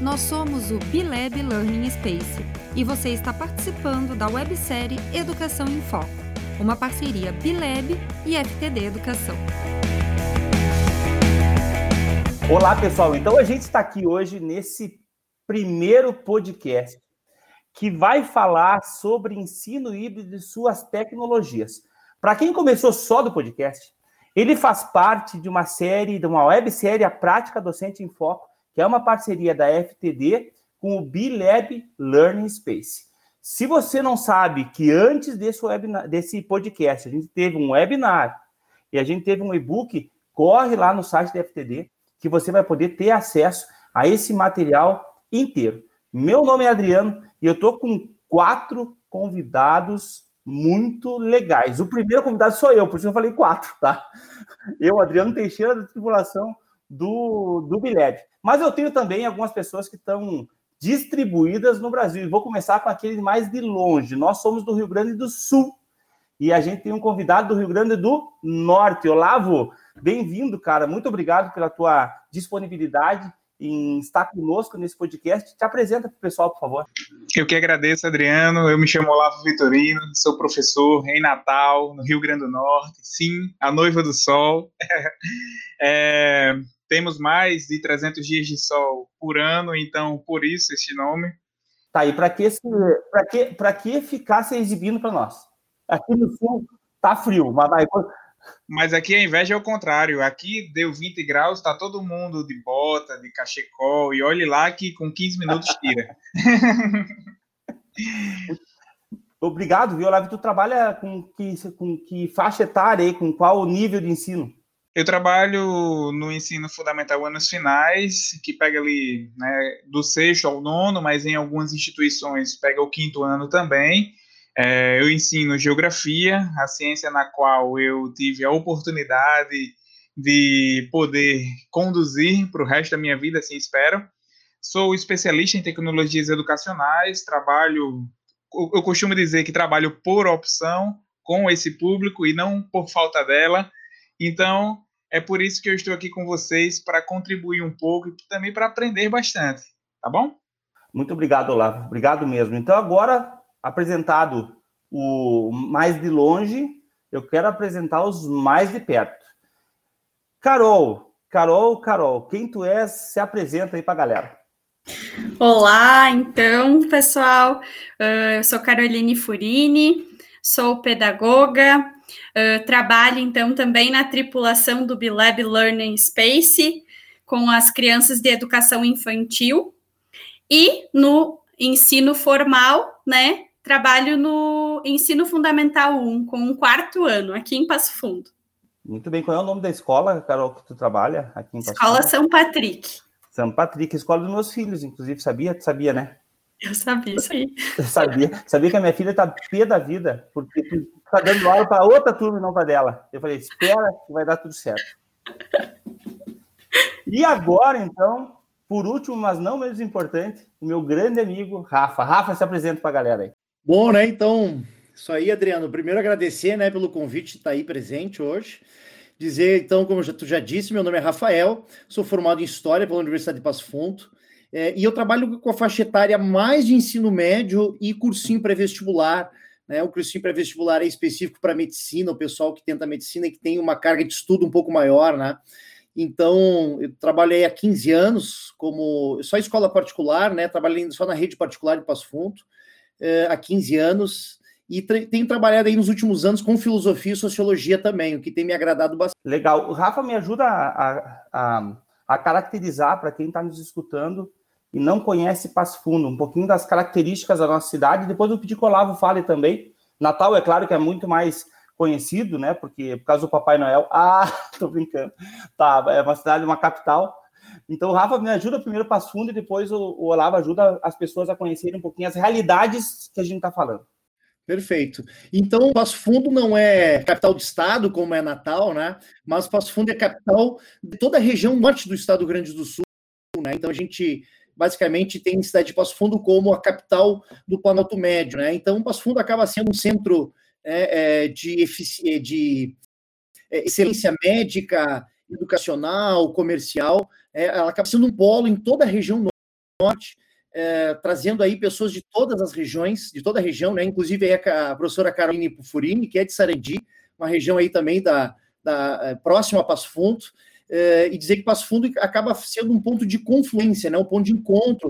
nós somos o Bileb Learning Space e você está participando da websérie Educação em Foco, uma parceria Bileb e FTD Educação. Olá, pessoal. Então a gente está aqui hoje nesse primeiro podcast que vai falar sobre ensino híbrido e suas tecnologias. Para quem começou só do podcast, ele faz parte de uma série, de uma websérie A Prática Docente em Foco, que é uma parceria da FTD com o B-Lab Learning Space. Se você não sabe que antes desse, webinar, desse podcast a gente teve um webinar e a gente teve um e-book, corre lá no site da FTD que você vai poder ter acesso a esse material inteiro. Meu nome é Adriano e eu estou com quatro convidados muito legais. O primeiro convidado sou eu, por isso eu falei quatro, tá? Eu, Adriano Teixeira, da tripulação do, do Bileb. Mas eu tenho também algumas pessoas que estão distribuídas no Brasil. E vou começar com aquele mais de longe. Nós somos do Rio Grande do Sul. E a gente tem um convidado do Rio Grande do Norte. Olavo, bem-vindo, cara. Muito obrigado pela tua disponibilidade em estar conosco nesse podcast. Te apresenta para o pessoal, por favor. Eu que agradeço, Adriano. Eu me chamo Olavo Vitorino, sou professor em Natal, no Rio Grande do Norte. Sim, a noiva do sol. é, temos mais de 300 dias de sol por ano, então por isso esse nome. Tá, e para que, que, que ficar se exibindo para nós? Aqui no sul tá frio, mas vai. Mas aqui a inveja é o contrário. Aqui deu 20 graus, tá todo mundo de bota, de cachecol, e olhe lá que com 15 minutos tira. Obrigado, viu, Olavo? Tu trabalha com que, com que faixa etária aí, com qual nível de ensino? Eu trabalho no ensino fundamental anos finais, que pega ali né, do sexto ao nono, mas em algumas instituições pega o quinto ano também. É, eu ensino geografia, a ciência na qual eu tive a oportunidade de poder conduzir para o resto da minha vida, assim espero. Sou especialista em tecnologias educacionais, trabalho, eu costumo dizer que trabalho por opção com esse público e não por falta dela. Então, é por isso que eu estou aqui com vocês para contribuir um pouco e também para aprender bastante, tá bom? Muito obrigado, Olavo. Obrigado mesmo. Então, agora apresentado o mais de longe, eu quero apresentar os mais de perto. Carol, Carol, Carol, quem tu és, se apresenta aí para a galera. Olá, então, pessoal, eu sou Caroline Furini, sou pedagoga, trabalho então também na tripulação do Bilab Learning Space com as crianças de educação infantil e no ensino formal, né, trabalho no ensino fundamental 1, com um quarto ano, aqui em Passo Fundo. Muito bem. Qual é o nome da escola, Carol, que tu trabalha aqui em Passo Escola? São Patrick. São Patrick, escola dos meus filhos, inclusive, sabia? Tu sabia, né? Eu sabia isso aí. Eu sabia. Sabia que a minha filha tá pé da vida, porque tu tá dando aula para outra turma e não para dela. Eu falei, espera que vai dar tudo certo. E agora, então, por último, mas não menos importante, o meu grande amigo Rafa. Rafa, se apresenta para a galera aí. Bom, né? Então, isso aí, Adriano. Primeiro, agradecer né, pelo convite de estar aí presente hoje. Dizer, então, como tu já disse, meu nome é Rafael, sou formado em História pela Universidade de Passo Fundo, é, e eu trabalho com a faixa etária mais de ensino médio e cursinho pré-vestibular. Né? O cursinho pré-vestibular é específico para medicina, o pessoal que tenta medicina e que tem uma carga de estudo um pouco maior, né? Então, eu trabalhei há 15 anos como só escola particular, né? Trabalhei só na rede particular de Passo Fundo uh, há 15 anos e tenho trabalhado aí nos últimos anos com filosofia e sociologia também, o que tem me agradado bastante. Legal. O Rafa me ajuda a, a, a caracterizar para quem está nos escutando e não conhece Passo Fundo, um pouquinho das características da nossa cidade. Depois o Olavo fale também. Natal, é claro que é muito mais conhecido, né? Porque por causa do Papai Noel. Ah, tô brincando. Tá, é uma cidade, uma capital então, Rafa me ajuda primeiro Passo Fundo e depois o, o Olavo ajuda as pessoas a conhecerem um pouquinho as realidades que a gente está falando. Perfeito. Então, Passo Fundo não é capital de estado, como é Natal, né? Mas Passo Fundo é capital de toda a região norte do estado do Grande do Sul, né? Então, a gente basicamente tem cidade de Passo Fundo como a capital do Planalto Médio, né? Então, Passo Fundo acaba sendo um centro é, é, de, de é, excelência médica, educacional, comercial, é, ela acaba sendo um polo em toda a região Norte, é, trazendo aí pessoas de todas as regiões, de toda a região, né? Inclusive a, a professora Caroline Furini, que é de Sarandi, uma região aí também da, da é, próxima a Passo Fundo, e dizer que Passo Fundo acaba sendo um ponto de confluência, né? Um ponto de encontro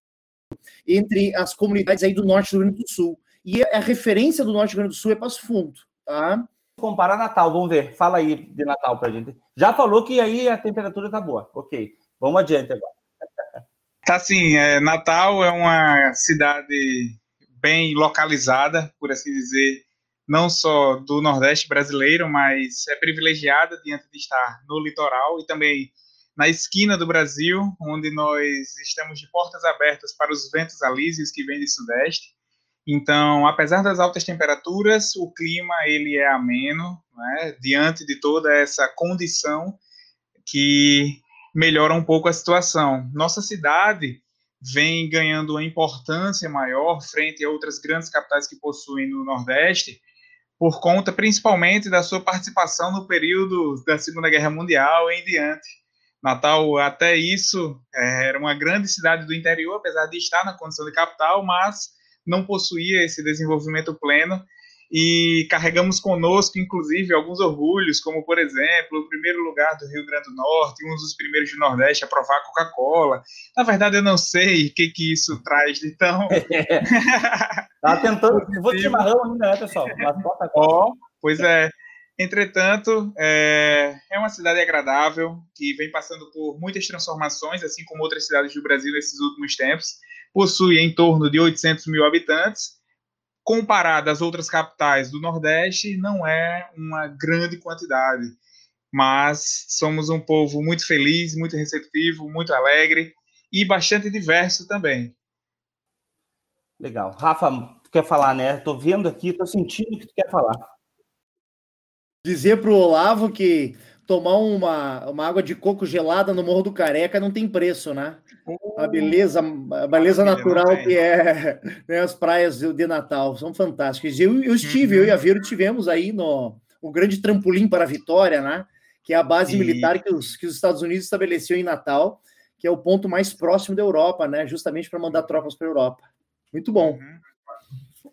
entre as comunidades aí do norte do Rio Grande do Sul. E a referência do norte do Rio Grande do Sul é Passo Fundo, tá? Comparar Natal, vamos ver. Fala aí de Natal pra gente. Já falou que aí a temperatura tá boa. Ok. Vamos adiante agora. Tá assim, é, Natal é uma cidade bem localizada, por assim dizer, não só do Nordeste brasileiro, mas é privilegiada diante de estar no litoral e também na esquina do Brasil, onde nós estamos de portas abertas para os ventos alísios que vêm do Sudeste. Então, apesar das altas temperaturas, o clima ele é ameno, né, diante de toda essa condição que melhora um pouco a situação. Nossa cidade vem ganhando uma importância maior frente a outras grandes capitais que possuem no Nordeste, por conta principalmente da sua participação no período da Segunda Guerra Mundial em diante. Natal, até isso, é, era uma grande cidade do interior, apesar de estar na condição de capital, mas não possuía esse desenvolvimento pleno e carregamos conosco, inclusive, alguns orgulhos, como, por exemplo, o primeiro lugar do Rio Grande do Norte, um dos primeiros do Nordeste a provar Coca-Cola. Na verdade, eu não sei o que, que isso traz de tão... tá tentando... Vou de chimarrão ainda, né, pessoal? Ó, oh, pois é. Entretanto, é, é uma cidade agradável, que vem passando por muitas transformações, assim como outras cidades do Brasil nesses últimos tempos. Possui em torno de 800 mil habitantes, comparado às outras capitais do Nordeste, não é uma grande quantidade. Mas somos um povo muito feliz, muito receptivo, muito alegre e bastante diverso também. Legal. Rafa, tu quer falar, né? Tô vendo aqui, tô sentindo que tu quer falar dizer para o Olavo que tomar uma, uma água de coco gelada no Morro do Careca não tem preço, né? A beleza, a beleza natural que é né, as praias de Natal são fantásticas. Eu, eu estive, uhum. eu e a Vero tivemos aí no o grande trampolim para a Vitória, né? Que é a base Sim. militar que os, que os Estados Unidos estabeleceu em Natal, que é o ponto mais próximo da Europa, né? Justamente para mandar tropas para a Europa. Muito bom. Uhum.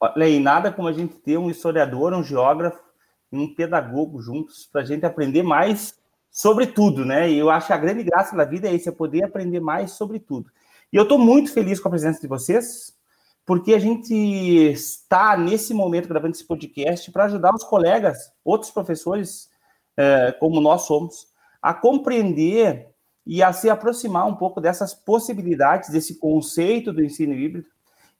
Olha aí, nada como a gente ter um historiador, um geógrafo um pedagogo juntos para a gente aprender mais sobre tudo, né? E eu acho que a grande graça da vida é isso, é poder aprender mais sobre tudo. E eu estou muito feliz com a presença de vocês, porque a gente está nesse momento gravando esse podcast para ajudar os colegas, outros professores, é, como nós somos, a compreender e a se aproximar um pouco dessas possibilidades, desse conceito do ensino híbrido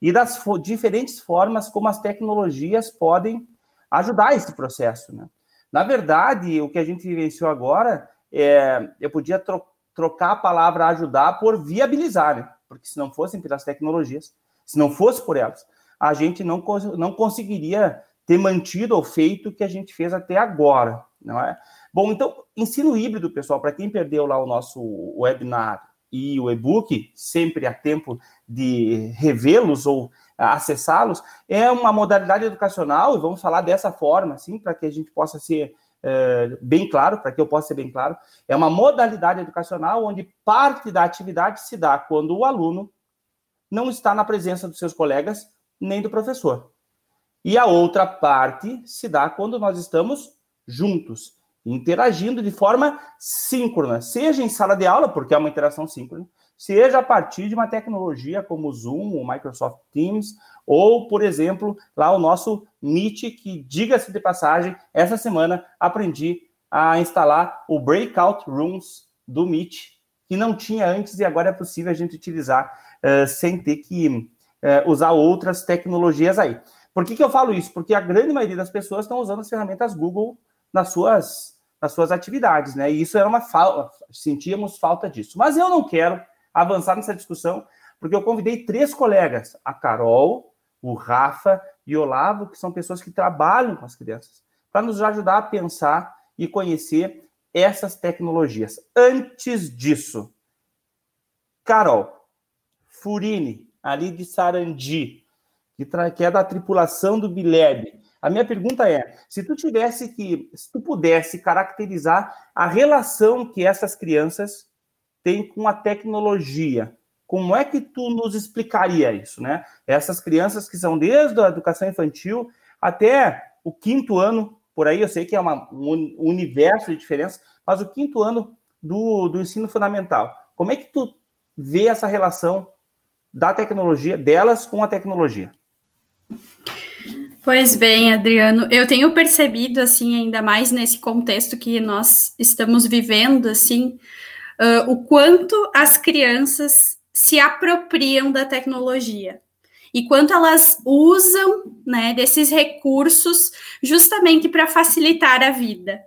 e das diferentes formas como as tecnologias podem ajudar esse processo. Né? Na verdade, o que a gente vivenciou agora, é, eu podia tro trocar a palavra ajudar por viabilizar, né? porque se não fossem pelas tecnologias, se não fosse por elas, a gente não, não conseguiria ter mantido ou feito o que a gente fez até agora, não é? Bom, então, ensino híbrido, pessoal, para quem perdeu lá o nosso webinar e o e-book, sempre há tempo de revê-los ou acessá-los, é uma modalidade educacional, e vamos falar dessa forma, assim, para que a gente possa ser é, bem claro, para que eu possa ser bem claro, é uma modalidade educacional onde parte da atividade se dá quando o aluno não está na presença dos seus colegas nem do professor. E a outra parte se dá quando nós estamos juntos, interagindo de forma síncrona, seja em sala de aula, porque é uma interação síncrona, seja a partir de uma tecnologia como o Zoom, o Microsoft Teams, ou, por exemplo, lá o nosso Meet, que, diga-se de passagem, essa semana aprendi a instalar o Breakout Rooms do Meet, que não tinha antes e agora é possível a gente utilizar uh, sem ter que uh, usar outras tecnologias aí. Por que, que eu falo isso? Porque a grande maioria das pessoas estão usando as ferramentas Google nas suas, nas suas atividades, né? E isso era uma falta, sentíamos falta disso. Mas eu não quero avançar nessa discussão, porque eu convidei três colegas, a Carol, o Rafa e o Olavo, que são pessoas que trabalham com as crianças, para nos ajudar a pensar e conhecer essas tecnologias. Antes disso, Carol, Furini, ali de Sarandi, que, é da tripulação do Bileb. A minha pergunta é: se tu tivesse que, se tu pudesse caracterizar a relação que essas crianças tem com a tecnologia. Como é que tu nos explicaria isso, né? Essas crianças que são desde a educação infantil até o quinto ano, por aí eu sei que é uma, um universo de diferença, mas o quinto ano do, do ensino fundamental. Como é que tu vê essa relação da tecnologia, delas com a tecnologia? Pois bem, Adriano, eu tenho percebido, assim, ainda mais nesse contexto que nós estamos vivendo, assim, uh, o quanto as crianças se apropriam da tecnologia e quanto elas usam, né, desses recursos justamente para facilitar a vida.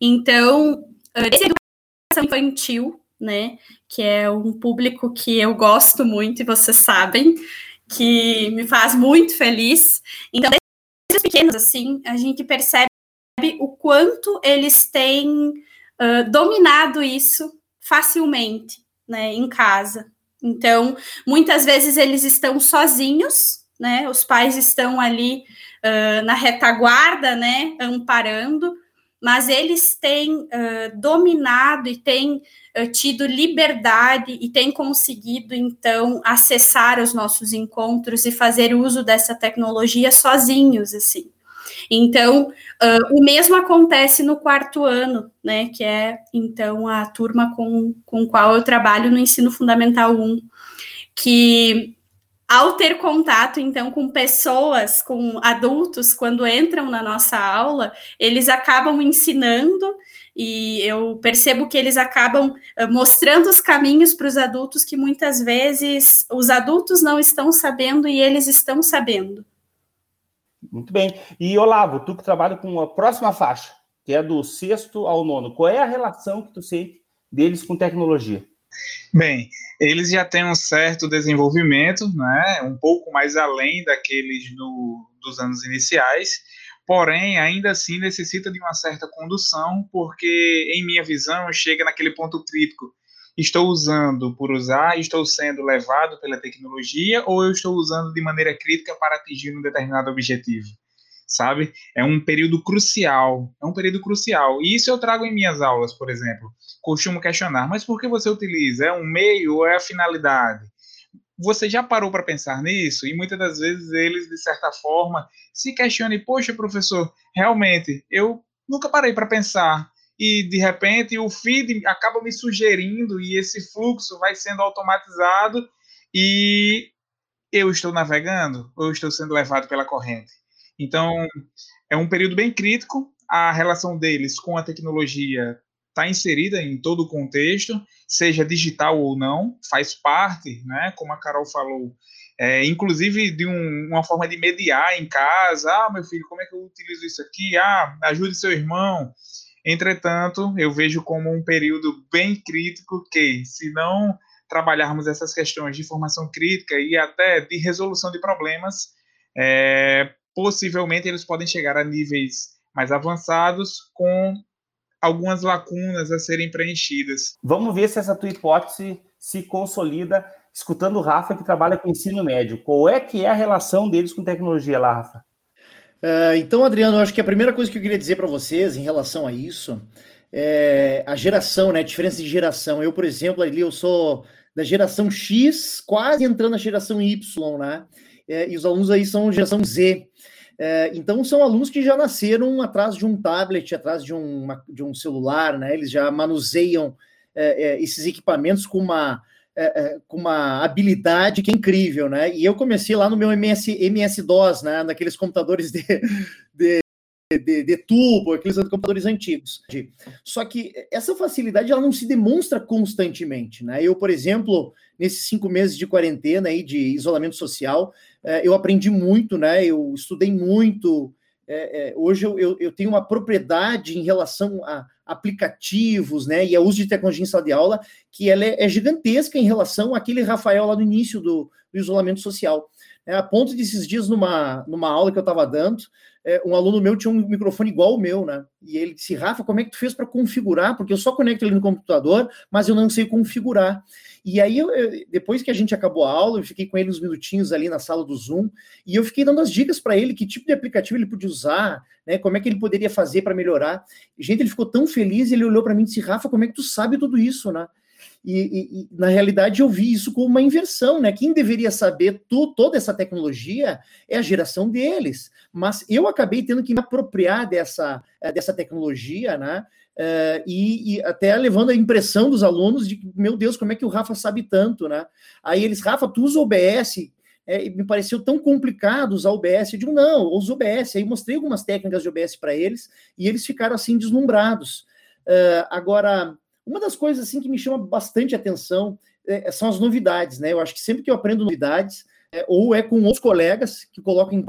Então, uh, esse educação infantil, né, que é um público que eu gosto muito e vocês sabem, que me faz muito feliz. Então, desde pequenos, assim, a gente percebe o quanto eles têm uh, dominado isso facilmente, né, em casa. Então, muitas vezes eles estão sozinhos, né, os pais estão ali uh, na retaguarda, né, amparando, mas eles têm uh, dominado e têm uh, tido liberdade e têm conseguido, então, acessar os nossos encontros e fazer uso dessa tecnologia sozinhos, assim. Então, uh, o mesmo acontece no quarto ano, né, que é, então, a turma com, com qual eu trabalho no ensino fundamental 1, que ao ter contato, então, com pessoas, com adultos, quando entram na nossa aula, eles acabam ensinando e eu percebo que eles acabam eh, mostrando os caminhos para os adultos que muitas vezes os adultos não estão sabendo e eles estão sabendo. Muito bem. E Olavo, tu que trabalha com a próxima faixa, que é do sexto ao nono, qual é a relação que tu sente deles com tecnologia? Bem, eles já têm um certo desenvolvimento, né, um pouco mais além daqueles no, dos anos iniciais, porém, ainda assim necessita de uma certa condução, porque, em minha visão, chega naquele ponto crítico. Estou usando por usar, estou sendo levado pela tecnologia ou eu estou usando de maneira crítica para atingir um determinado objetivo? sabe? É um período crucial, é um período crucial. E isso eu trago em minhas aulas, por exemplo. Costumo questionar, mas por que você utiliza? É um meio ou é a finalidade? Você já parou para pensar nisso? E muitas das vezes eles, de certa forma, se questionam, poxa, professor, realmente, eu nunca parei para pensar. E, de repente, o feed acaba me sugerindo e esse fluxo vai sendo automatizado e eu estou navegando ou eu estou sendo levado pela corrente? Então, é um período bem crítico. A relação deles com a tecnologia está inserida em todo o contexto, seja digital ou não, faz parte, né, como a Carol falou, é, inclusive de um, uma forma de mediar em casa. Ah, meu filho, como é que eu utilizo isso aqui? Ah, ajude seu irmão. Entretanto, eu vejo como um período bem crítico que, se não trabalharmos essas questões de formação crítica e até de resolução de problemas, é, possivelmente eles podem chegar a níveis mais avançados com algumas lacunas a serem preenchidas. Vamos ver se essa tua hipótese se consolida escutando o Rafa que trabalha com ensino médio. Qual é que é a relação deles com tecnologia lá, Rafa? Uh, então, Adriano, eu acho que a primeira coisa que eu queria dizer para vocês em relação a isso é a geração, né? A diferença de geração. Eu, por exemplo, ali eu sou da geração X, quase entrando na geração Y, né? É, e os alunos aí são geração Z. É, então, são alunos que já nasceram atrás de um tablet, atrás de, uma, de um celular, né? Eles já manuseiam é, é, esses equipamentos com uma, é, é, com uma habilidade que é incrível, né? E eu comecei lá no meu MS, MS-DOS, né? Naqueles computadores de, de de, de, tubo, aqueles computadores antigos. Só que essa facilidade ela não se demonstra constantemente, né? Eu, por exemplo, nesses cinco meses de quarentena aí de isolamento social, é, eu aprendi muito, né? Eu estudei muito. É, é, hoje eu, eu, eu, tenho uma propriedade em relação a aplicativos, né? E ao uso de tecnologia em sala de aula que ela é, é gigantesca em relação àquele Rafael lá no início do, do isolamento social. É, a ponto de esses dias numa, numa aula que eu estava dando, é, um aluno meu tinha um microfone igual o meu, né? E ele disse, Rafa, como é que tu fez para configurar? Porque eu só conecto ele no computador, mas eu não sei configurar. E aí, eu, depois que a gente acabou a aula, eu fiquei com ele uns minutinhos ali na sala do Zoom, e eu fiquei dando as dicas para ele, que tipo de aplicativo ele podia usar, né? Como é que ele poderia fazer para melhorar. Gente, ele ficou tão feliz, ele olhou para mim e disse, Rafa, como é que tu sabe tudo isso, né? E, e, e, na realidade eu vi isso como uma inversão, né? Quem deveria saber tu, toda essa tecnologia é a geração deles. Mas eu acabei tendo que me apropriar dessa, eh, dessa tecnologia, né? Uh, e, e, até levando a impressão dos alunos de meu Deus, como é que o Rafa sabe tanto, né? Aí eles, Rafa, tu usa OBS? É, me pareceu tão complicado usar OBS. Eu digo, não, uso OBS. Aí mostrei algumas técnicas de OBS para eles e eles ficaram assim deslumbrados. Uh, agora, uma das coisas assim que me chama bastante atenção é, são as novidades, né? Eu acho que sempre que eu aprendo novidades, é, ou é com outros colegas que colocam em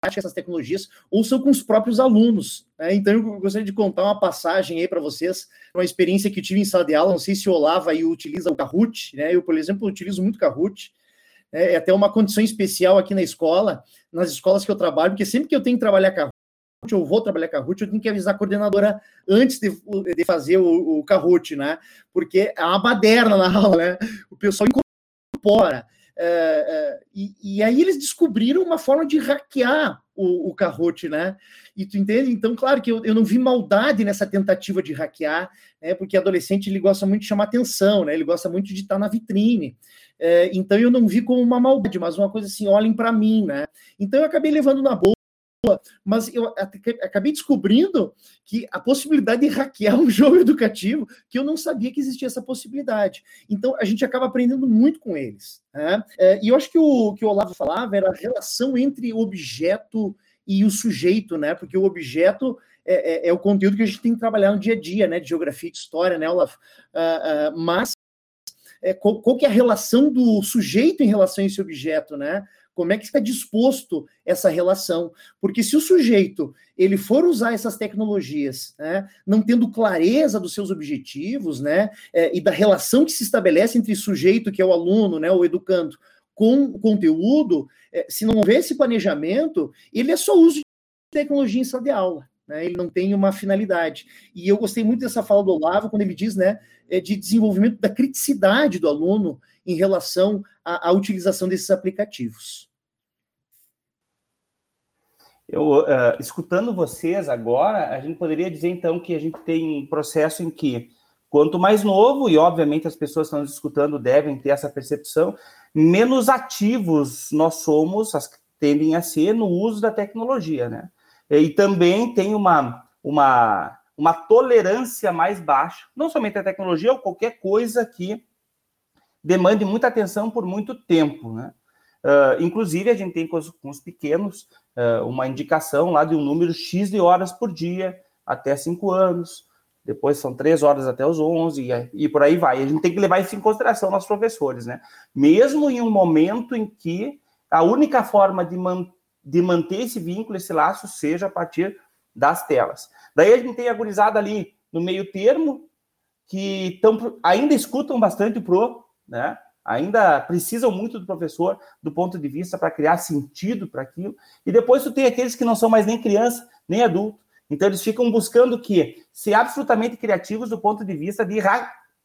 prática essas tecnologias, ou são com os próprios alunos. Né? Então, eu gostaria de contar uma passagem aí para vocês, uma experiência que tive em sala de aula. Não sei se o Olavo aí utiliza o Kahoot, né? Eu, por exemplo, utilizo muito Kahoot. É, é até uma condição especial aqui na escola, nas escolas que eu trabalho, porque sempre que eu tenho que trabalhar Kahoot, eu vou trabalhar Kahoot, eu tenho que avisar a coordenadora antes de, de fazer o, o Kahoot, né? Porque é uma baderna na aula, né? O pessoal incorpora. É, e, e, aí eles descobriram uma forma de hackear o, o né? E tu entende? Então, claro que eu, eu não vi maldade nessa tentativa de hackear, né? Porque adolescente ele gosta muito de chamar atenção, né? Ele gosta muito de estar na vitrine. É, então eu não vi como uma maldade, mas uma coisa assim, olhem para mim, né? Então eu acabei levando na boa mas eu acabei descobrindo que a possibilidade de hackear um jogo educativo, que eu não sabia que existia essa possibilidade. Então, a gente acaba aprendendo muito com eles. Né? É, e eu acho que o que o Olavo falava era a relação entre o objeto e o sujeito, né? Porque o objeto é, é, é o conteúdo que a gente tem que trabalhar no dia a dia, né? De geografia de história, né, Olavo? Uh, uh, mas é, qual, qual, que é a relação do sujeito em relação a esse objeto, né? Como é que está disposto essa relação? Porque se o sujeito ele for usar essas tecnologias, né, não tendo clareza dos seus objetivos, né, é, e da relação que se estabelece entre sujeito, que é o aluno, né, o educando, com o conteúdo, é, se não houver esse planejamento, ele é só uso de tecnologia em sala de aula. Né, ele não tem uma finalidade. E eu gostei muito dessa fala do Olavo, quando ele diz né, é, de desenvolvimento da criticidade do aluno em relação à, à utilização desses aplicativos. Eu, uh, escutando vocês agora, a gente poderia dizer então que a gente tem um processo em que, quanto mais novo, e obviamente as pessoas que estão nos escutando devem ter essa percepção, menos ativos nós somos, as que tendem a ser, no uso da tecnologia, né? E também tem uma, uma, uma tolerância mais baixa, não somente a tecnologia, ou qualquer coisa que demande muita atenção por muito tempo, né? Uh, inclusive, a gente tem com os, com os pequenos uh, uma indicação lá de um número X de horas por dia, até 5 anos, depois são 3 horas até os 11, e, e por aí vai. A gente tem que levar isso em consideração, nossos professores, né? Mesmo em um momento em que a única forma de, man, de manter esse vínculo, esse laço, seja a partir das telas. Daí a gente tem a gurizada ali no meio termo, que tão, ainda escutam bastante o pro, né? Ainda precisam muito do professor do ponto de vista para criar sentido para aquilo. E depois tu tem aqueles que não são mais nem criança, nem adulto. Então eles ficam buscando o quê? Ser absolutamente criativos do ponto de vista de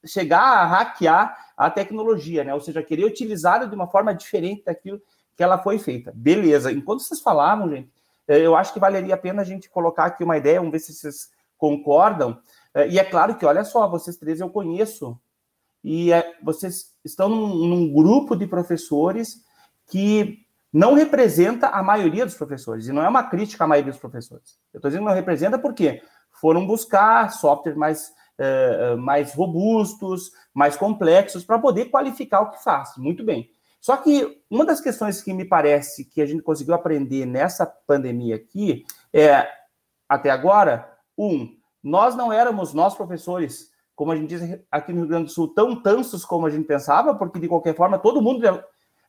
chegar a hackear a tecnologia, né? Ou seja, querer utilizá-la de uma forma diferente daquilo que ela foi feita. Beleza. Enquanto vocês falavam, gente, eh, eu acho que valeria a pena a gente colocar aqui uma ideia, vamos ver se vocês concordam. Eh, e é claro que, olha só, vocês três eu conheço e é, vocês estão num, num, grupo de professores que não representa a maioria dos professores, e não é uma crítica à maioria dos professores. Eu estou dizendo que não representa porque foram buscar softwares mais, uh, mais robustos, mais complexos, para poder qualificar o que faz. Muito bem. Só que uma das questões que me parece que a gente conseguiu aprender nessa pandemia aqui é, até agora, um, nós não éramos, nós professores, como a gente diz aqui no Rio Grande do Sul, tão tansos como a gente pensava, porque de qualquer forma todo mundo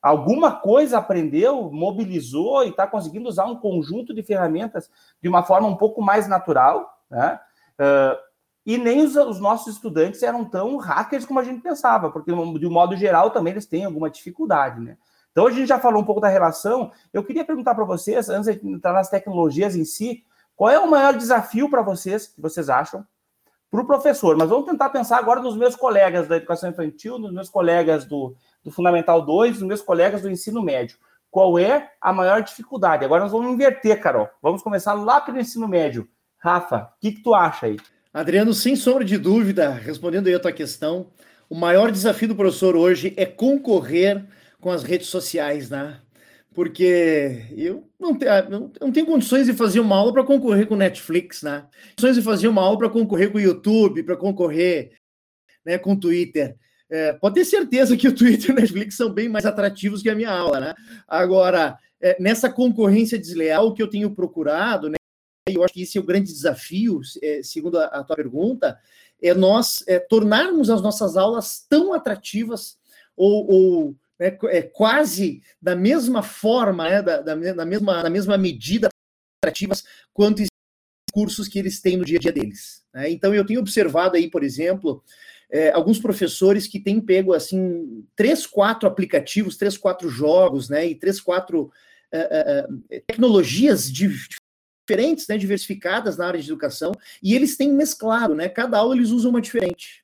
alguma coisa aprendeu, mobilizou e está conseguindo usar um conjunto de ferramentas de uma forma um pouco mais natural, né? Uh, e nem os, os, nossos estudantes eram tão hackers como a gente pensava, porque de um modo geral também eles têm alguma dificuldade, né? Então a gente já falou um pouco da relação. Eu queria perguntar para vocês, antes de entrar nas tecnologias em si, qual é o maior desafio para vocês que vocês acham para o professor. Mas vamos tentar pensar agora nos meus colegas da educação infantil, nos meus colegas do, do Fundamental 2, nos meus colegas do ensino médio. Qual é a maior dificuldade? Agora nós vamos inverter, Carol. Vamos começar lá pelo ensino médio. Rafa, o que, que tu acha aí? Adriano, sem sombra de dúvida, respondendo aí a tua questão, o maior desafio do professor hoje é concorrer com as redes sociais, né? Porque eu não, tenho, eu não tenho condições de fazer uma aula para concorrer com Netflix, né? Condições de fazer uma aula para concorrer com o YouTube, para concorrer né, com o Twitter. É, pode ter certeza que o Twitter e o Netflix são bem mais atrativos que a minha aula, né? Agora, é, nessa concorrência desleal que eu tenho procurado, né? Eu acho que esse é o grande desafio, é, segundo a, a tua pergunta, é nós é, tornarmos as nossas aulas tão atrativas ou, ou né, é, quase da mesma forma, né, da, da, da, mesma, da mesma medida atrativas quanto os cursos que eles têm no dia a dia deles. Né? Então, eu tenho observado aí, por exemplo, é, alguns professores que têm pego assim três, quatro aplicativos, três, quatro jogos, né, e três, quatro é, é, tecnologias de, diferentes, né, diversificadas na área de educação, e eles têm mesclado, né? Cada aula eles usam uma diferente.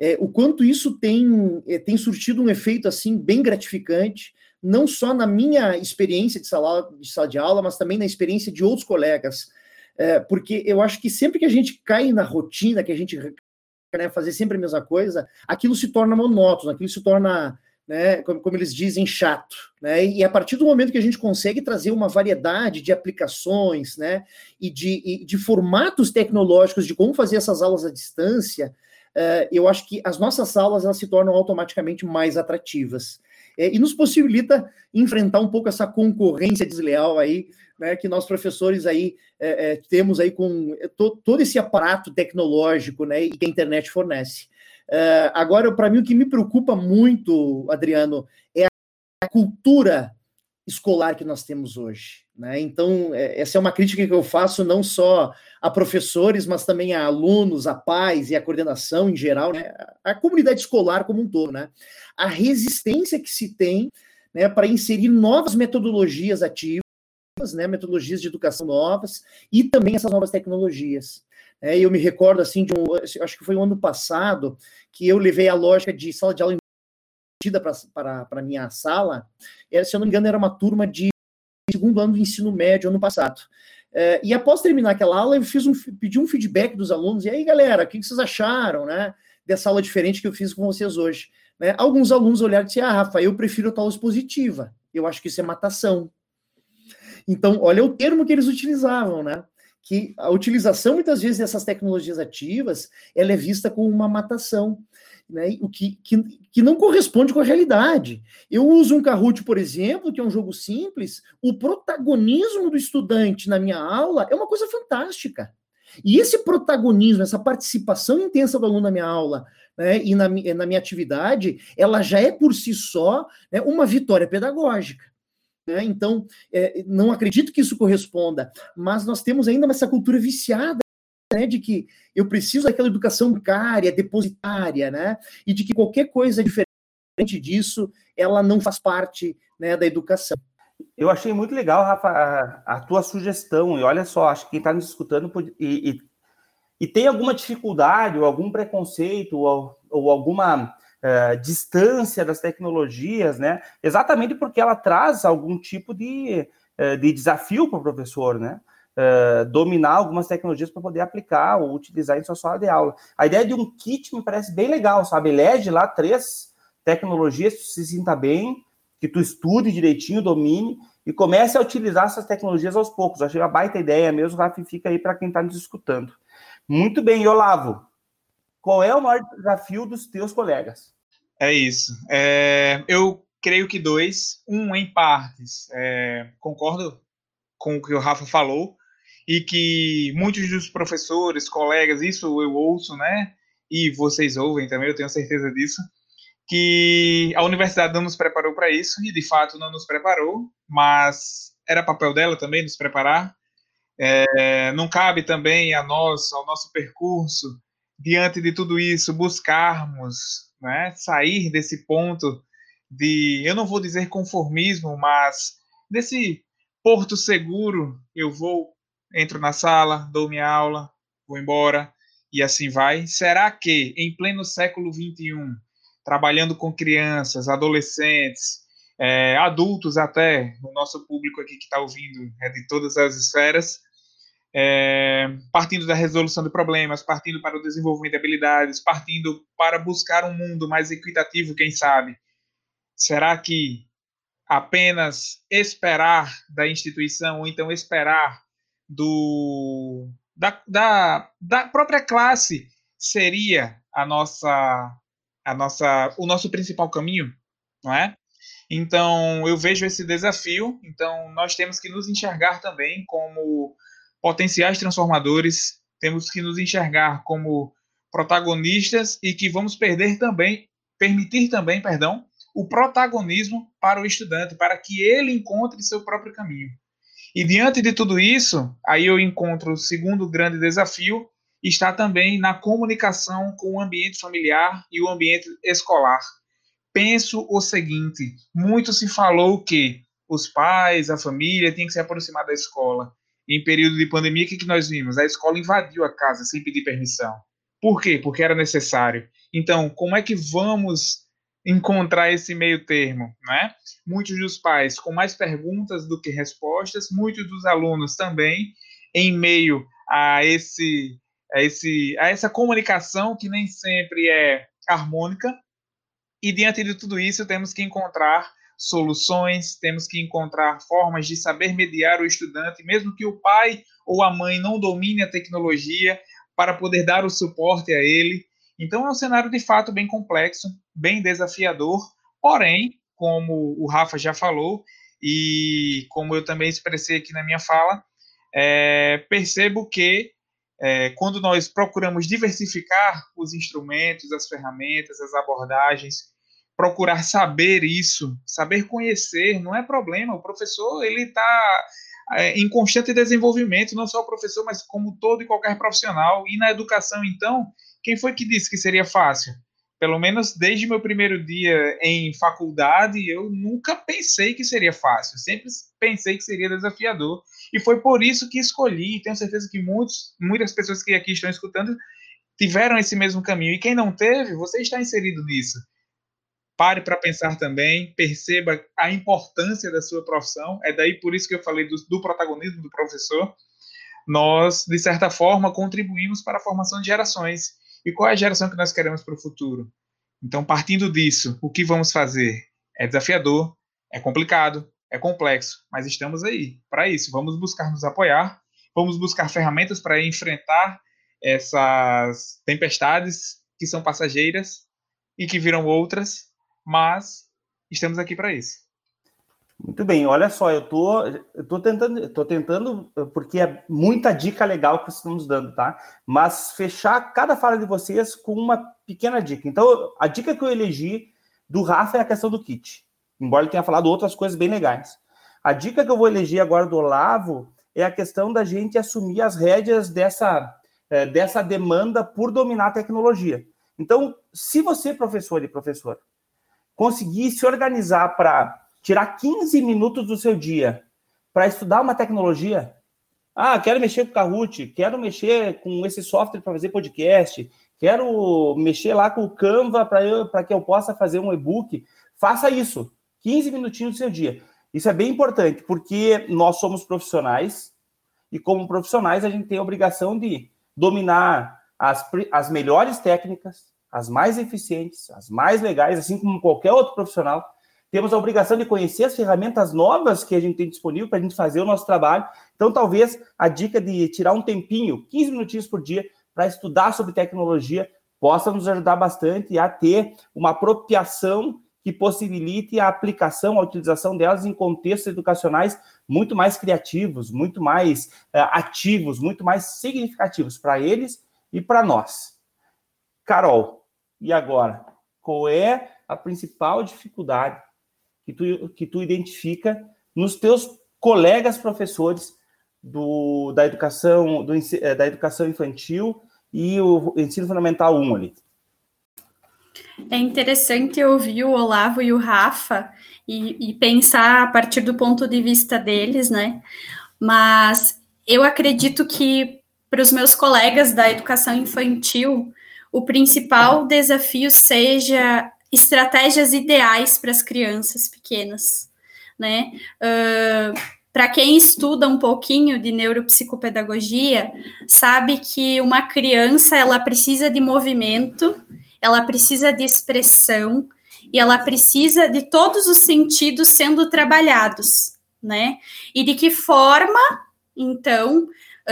É, o quanto isso tem, é, tem surtido um efeito assim bem gratificante, não só na minha experiência de sala de, sala de aula, mas também na experiência de outros colegas. É, porque eu acho que sempre que a gente cai na rotina, que a gente né, fazer sempre a mesma coisa, aquilo se torna monótono, aquilo se torna né, como, como, eles dizem, chato. Né? E a partir do momento que a gente consegue trazer uma variedade de aplicações né, e, de, e de formatos tecnológicos de como fazer essas aulas à distância, eu acho que as nossas aulas elas se tornam automaticamente mais atrativas. É, e nos possibilita enfrentar um pouco essa concorrência desleal aí, né, que nós professores aí é, é, temos aí com to, todo esse aparato tecnológico né, e que a internet fornece. Agora, para mim, o que me preocupa muito, Adriano, é a cultura escolar que nós temos hoje. Né? Então, é, essa é uma crítica que eu faço não só a professores, mas também a alunos, a pais e a coordenação em geral, né? a comunidade escolar como um todo. Né? A resistência que se tem né, para inserir novas metodologias ativas, né, metodologias de educação novas e também essas novas tecnologias. É, eu me recordo assim de um, acho que foi um ano passado que eu levei a lógica de sala de aula invertida para a minha sala. É, se eu não me engano, era uma turma de segundo ano do ensino médio ano passado. É, e após terminar aquela aula, eu fiz um, pedi um feedback dos alunos. E aí, galera, o que vocês acharam, né? Dessa aula diferente que eu fiz com vocês hoje. Né? Alguns alunos olharam e disseram: Ah, Rafa, eu prefiro a aula expositiva. Eu acho que isso é matação. Então, olha o termo que eles utilizavam, né? que a utilização muitas vezes dessas tecnologias ativas ela é vista como uma matação, né? o que, que, que não corresponde com a realidade. Eu uso um Kahoot, por exemplo, que é um jogo simples, o protagonismo do estudante na minha aula é uma coisa fantástica. E esse protagonismo, essa participação intensa do aluno na minha aula né, e na, na minha atividade, ela já é por si só né, uma vitória pedagógica. Né? Então, é, não acredito que isso corresponda, mas nós temos ainda essa cultura viciada né, de que eu preciso daquela educação bancária, depositária, né, e de que qualquer coisa diferente disso, ela não faz parte né, da educação. Eu achei muito legal, Rafa, a, a tua sugestão, e olha só, acho que quem está nos escutando e, e, e, tem alguma dificuldade, ou algum preconceito, ou, ou alguma uh, distância das tecnologias, né? Exatamente porque ela traz algum tipo de, uh, de desafio para o professor, né? Uh, dominar algumas tecnologias para poder aplicar ou utilizar em sua sala de aula. A ideia de um kit me parece bem legal, sabe? Elege lá três tecnologias que se sinta bem, que tu estude direitinho, domine e comece a utilizar essas tecnologias aos poucos. Achei uma baita ideia mesmo, Rafa, fica aí para quem está nos escutando. Muito bem, Olavo. Qual é o maior desafio dos teus colegas? É isso. É, eu creio que dois. Um em partes. É, concordo com o que o Rafa falou. E que muitos dos professores, colegas, isso eu ouço, né? E vocês ouvem também, eu tenho certeza disso. Que a universidade não nos preparou para isso, e de fato não nos preparou, mas era papel dela também nos preparar. É, não cabe também a nós, ao nosso percurso, diante de tudo isso, buscarmos né, sair desse ponto de, eu não vou dizer conformismo, mas desse porto seguro, eu vou, entro na sala, dou minha aula, vou embora e assim vai. Será que em pleno século XXI, trabalhando com crianças, adolescentes, é, adultos até, o nosso público aqui que está ouvindo é de todas as esferas, é, partindo da resolução de problemas, partindo para o desenvolvimento de habilidades, partindo para buscar um mundo mais equitativo, quem sabe? Será que apenas esperar da instituição, ou então esperar do, da, da, da própria classe seria a nossa, a nossa, o nosso principal caminho, não é? Então, eu vejo esse desafio. Então, nós temos que nos enxergar também como potenciais transformadores, temos que nos enxergar como protagonistas e que vamos perder também, permitir também, perdão, o protagonismo para o estudante, para que ele encontre seu próprio caminho. E diante de tudo isso, aí eu encontro o segundo grande desafio, está também na comunicação com o ambiente familiar e o ambiente escolar. Penso o seguinte: muito se falou que os pais, a família, têm que se aproximar da escola. Em período de pandemia, o que, nós vimos? A escola invadiu a casa sem pedir permissão. Por quê? Porque era necessário. Então, como é que vamos encontrar esse meio termo, né? Muitos dos pais com mais perguntas do que respostas, muitos dos alunos também em meio a esse a esse a essa comunicação que nem sempre é harmônica. E diante de tudo isso, temos que encontrar soluções, temos que encontrar formas de saber mediar o estudante, mesmo que o pai ou a mãe não domine a tecnologia, para poder dar o suporte a ele então é um cenário de fato bem complexo, bem desafiador, porém, como o Rafa já falou, e como eu também expressei aqui na minha fala, é, percebo que é, quando nós procuramos diversificar os instrumentos, as ferramentas, as abordagens, procurar saber isso, saber conhecer, não é problema. O professor ele está é, em constante desenvolvimento, não só o professor, mas como todo e qualquer profissional. E na educação, então, quem foi que disse que seria fácil? Pelo menos desde meu primeiro dia em faculdade, eu nunca pensei que seria fácil. Sempre pensei que seria desafiador. E foi por isso que escolhi. E tenho certeza que muitos, muitas pessoas que aqui estão escutando tiveram esse mesmo caminho. E quem não teve, você está inserido nisso. Pare para pensar também, perceba a importância da sua profissão. É daí por isso que eu falei do, do protagonismo do professor. Nós, de certa forma, contribuímos para a formação de gerações e qual é a geração que nós queremos para o futuro. Então, partindo disso, o que vamos fazer? É desafiador, é complicado, é complexo, mas estamos aí para isso. Vamos buscar nos apoiar, vamos buscar ferramentas para enfrentar essas tempestades que são passageiras e que viram outras, mas estamos aqui para isso. Muito bem, olha só, eu tô, eu tô tentando, tô tentando, porque é muita dica legal que nos dando, tá? Mas fechar cada fala de vocês com uma pequena dica. Então, a dica que eu elegi do Rafa é a questão do kit, embora ele tenha falado outras coisas bem legais. A dica que eu vou eleger agora do Olavo é a questão da gente assumir as rédeas dessa, é, dessa demanda por dominar a tecnologia. Então, se você, professor e professora, conseguir se organizar para tirar 15 minutos do seu dia para estudar uma tecnologia. Ah, quero mexer com o Kahoot, quero mexer com esse software para fazer podcast, quero mexer lá com o Canva para que eu possa fazer um e-book. Faça isso, 15 minutinhos do seu dia. Isso é bem importante, porque nós somos profissionais e, como profissionais, a gente tem a obrigação de dominar as, as melhores técnicas, as mais eficientes, as mais legais, assim como qualquer outro profissional temos a obrigação de conhecer as ferramentas novas que a gente tem disponível para a gente fazer o nosso trabalho. Então, talvez a dica de tirar um tempinho, 15 minutinhos por dia, para estudar sobre tecnologia, possa nos ajudar bastante a ter uma apropriação que possibilite a aplicação, a utilização delas em contextos educacionais muito mais criativos, muito mais uh, ativos, muito mais significativos para eles e para nós. Carol, e agora? Qual é a principal dificuldade que tu, que tu identifica nos teus colegas professores do, da, educação, do, eh, da educação infantil e o ensino fundamental 1 ali. É interessante ouvir o Olavo e o Rafa e, e, pensar a partir do ponto de vista deles, né? Mas eu acredito que para os meus colegas da educação infantil, o principal desafio seja estratégias ideais para as crianças pequenas, né? Uh, para quem estuda um pouquinho de neuropsicopedagogia, sabe que uma criança ela precisa de movimento, ela precisa de expressão e ela precisa de todos os sentidos sendo trabalhados, né? E de que forma, então,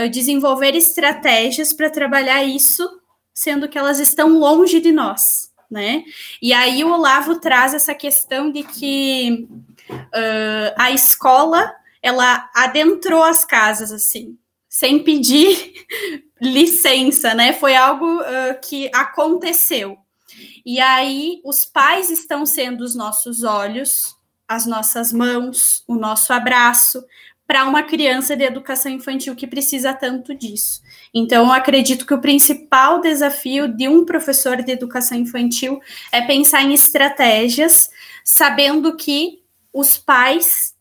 desenvolver estratégias para trabalhar isso, sendo que elas estão longe de nós, né? E aí o Olavo traz essa questão de que uh, a escola ela adentrou as casas assim, sem pedir licença, né? Foi algo uh, que aconteceu. E aí os pais estão sendo os nossos olhos, as nossas mãos, o nosso abraço para uma criança de educação infantil que precisa tanto disso. Então, eu acredito que o principal desafio de um professor de educação infantil é pensar em estratégias, sabendo que os pais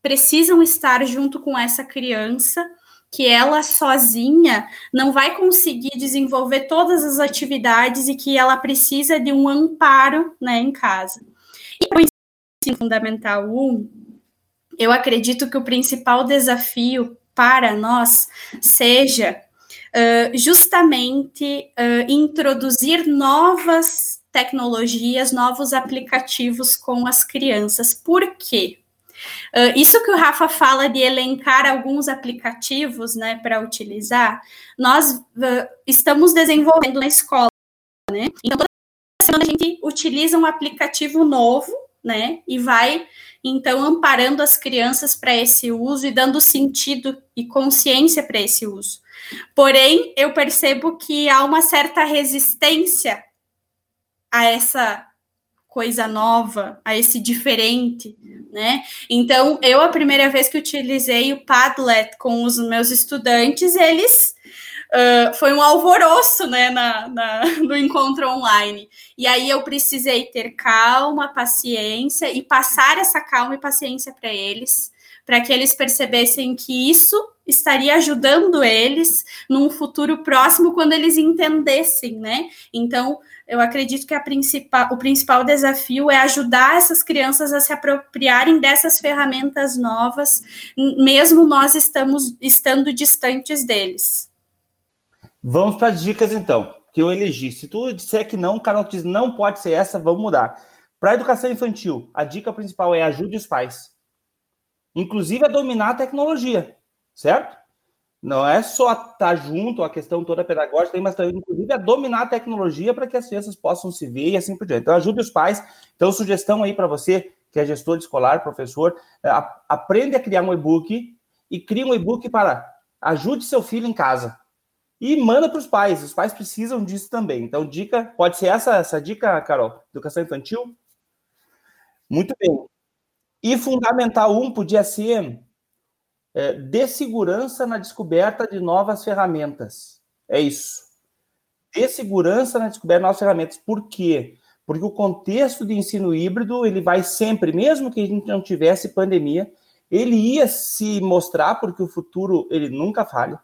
precisam estar junto com essa criança, que ela sozinha não vai conseguir desenvolver todas as atividades e que ela precisa de um amparo né, em casa. E o ensino fundamental 1, eu acredito que o principal desafio para nós seja justamente uh, introduzir novas tecnologias, novos aplicativos com as crianças. Por quê? Uh, isso que o Rafa fala de elencar alguns aplicativos, né, para utilizar, nós uh, estamos desenvolvendo na escola, né? Então toda semana a gente utiliza um aplicativo novo, né, e vai então amparando as crianças para esse uso e dando sentido e consciência para esse uso. Porém, eu percebo que há uma certa resistência a essa coisa nova, a esse diferente, né? Então, eu a primeira vez que utilizei o Padlet com os meus estudantes, eles uh, foi um alvoroço, né, na, na, no encontro online. E aí eu precisei ter calma, paciência e passar essa calma e paciência para eles, para que eles percebessem que isso estaria ajudando eles num futuro próximo quando eles entendessem, né? Então, eu acredito que principal, o principal desafio é ajudar essas crianças a se apropriarem dessas ferramentas novas, mesmo nós estamos estando distantes deles. Vamos para as dicas então, que eu elegi. Se tu disser que não, o canal diz não pode ser essa, vamos mudar. Para a educação infantil, a dica principal é ajude os pais. Inclusive a dominar a tecnologia, certo? Não é só estar tá junto, a questão toda pedagógica, mas também, inclusive, a dominar a tecnologia para que as crianças possam se ver e assim por diante. Então, ajude os pais. Então, sugestão aí para você, que é gestor escolar, professor, é, aprende a criar um e-book e cria um e-book para ajude seu filho em casa. E manda para os pais. Os pais precisam disso também. Então, dica, pode ser essa, essa dica, Carol? Educação infantil? Muito bem. E fundamental um podia ser é, dê segurança na descoberta de novas ferramentas. É isso. Dê segurança na descoberta de novas ferramentas. Por quê? Porque o contexto de ensino híbrido, ele vai sempre, mesmo que a gente não tivesse pandemia, ele ia se mostrar, porque o futuro, ele nunca falha,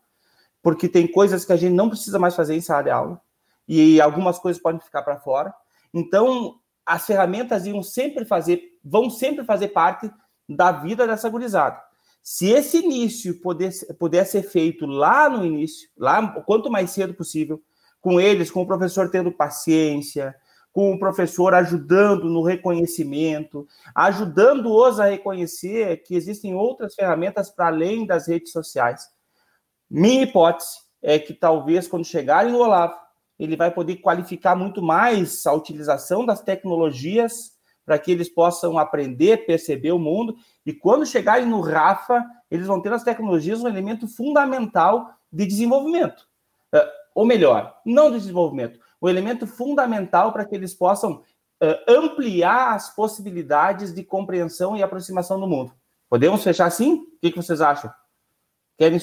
porque tem coisas que a gente não precisa mais fazer em sala de aula, e algumas coisas podem ficar para fora. Então, as ferramentas iam sempre fazer, vão sempre fazer parte da vida dessa gurizada. Se esse início puder, puder ser feito lá no início, lá quanto mais cedo possível, com eles, com o professor tendo paciência, com o professor ajudando no reconhecimento, ajudando-os a reconhecer que existem outras ferramentas para além das redes sociais. Minha hipótese é que talvez quando chegarem no Olavo, ele vai poder qualificar muito mais a utilização das tecnologias para que eles possam aprender, perceber o mundo. E quando chegarem no Rafa, eles vão ter as tecnologias um elemento fundamental de desenvolvimento. Uh, ou melhor, não de desenvolvimento, um elemento fundamental para que eles possam uh, ampliar as possibilidades de compreensão e aproximação do mundo. Podemos fechar assim? O que, vocês acham? Querem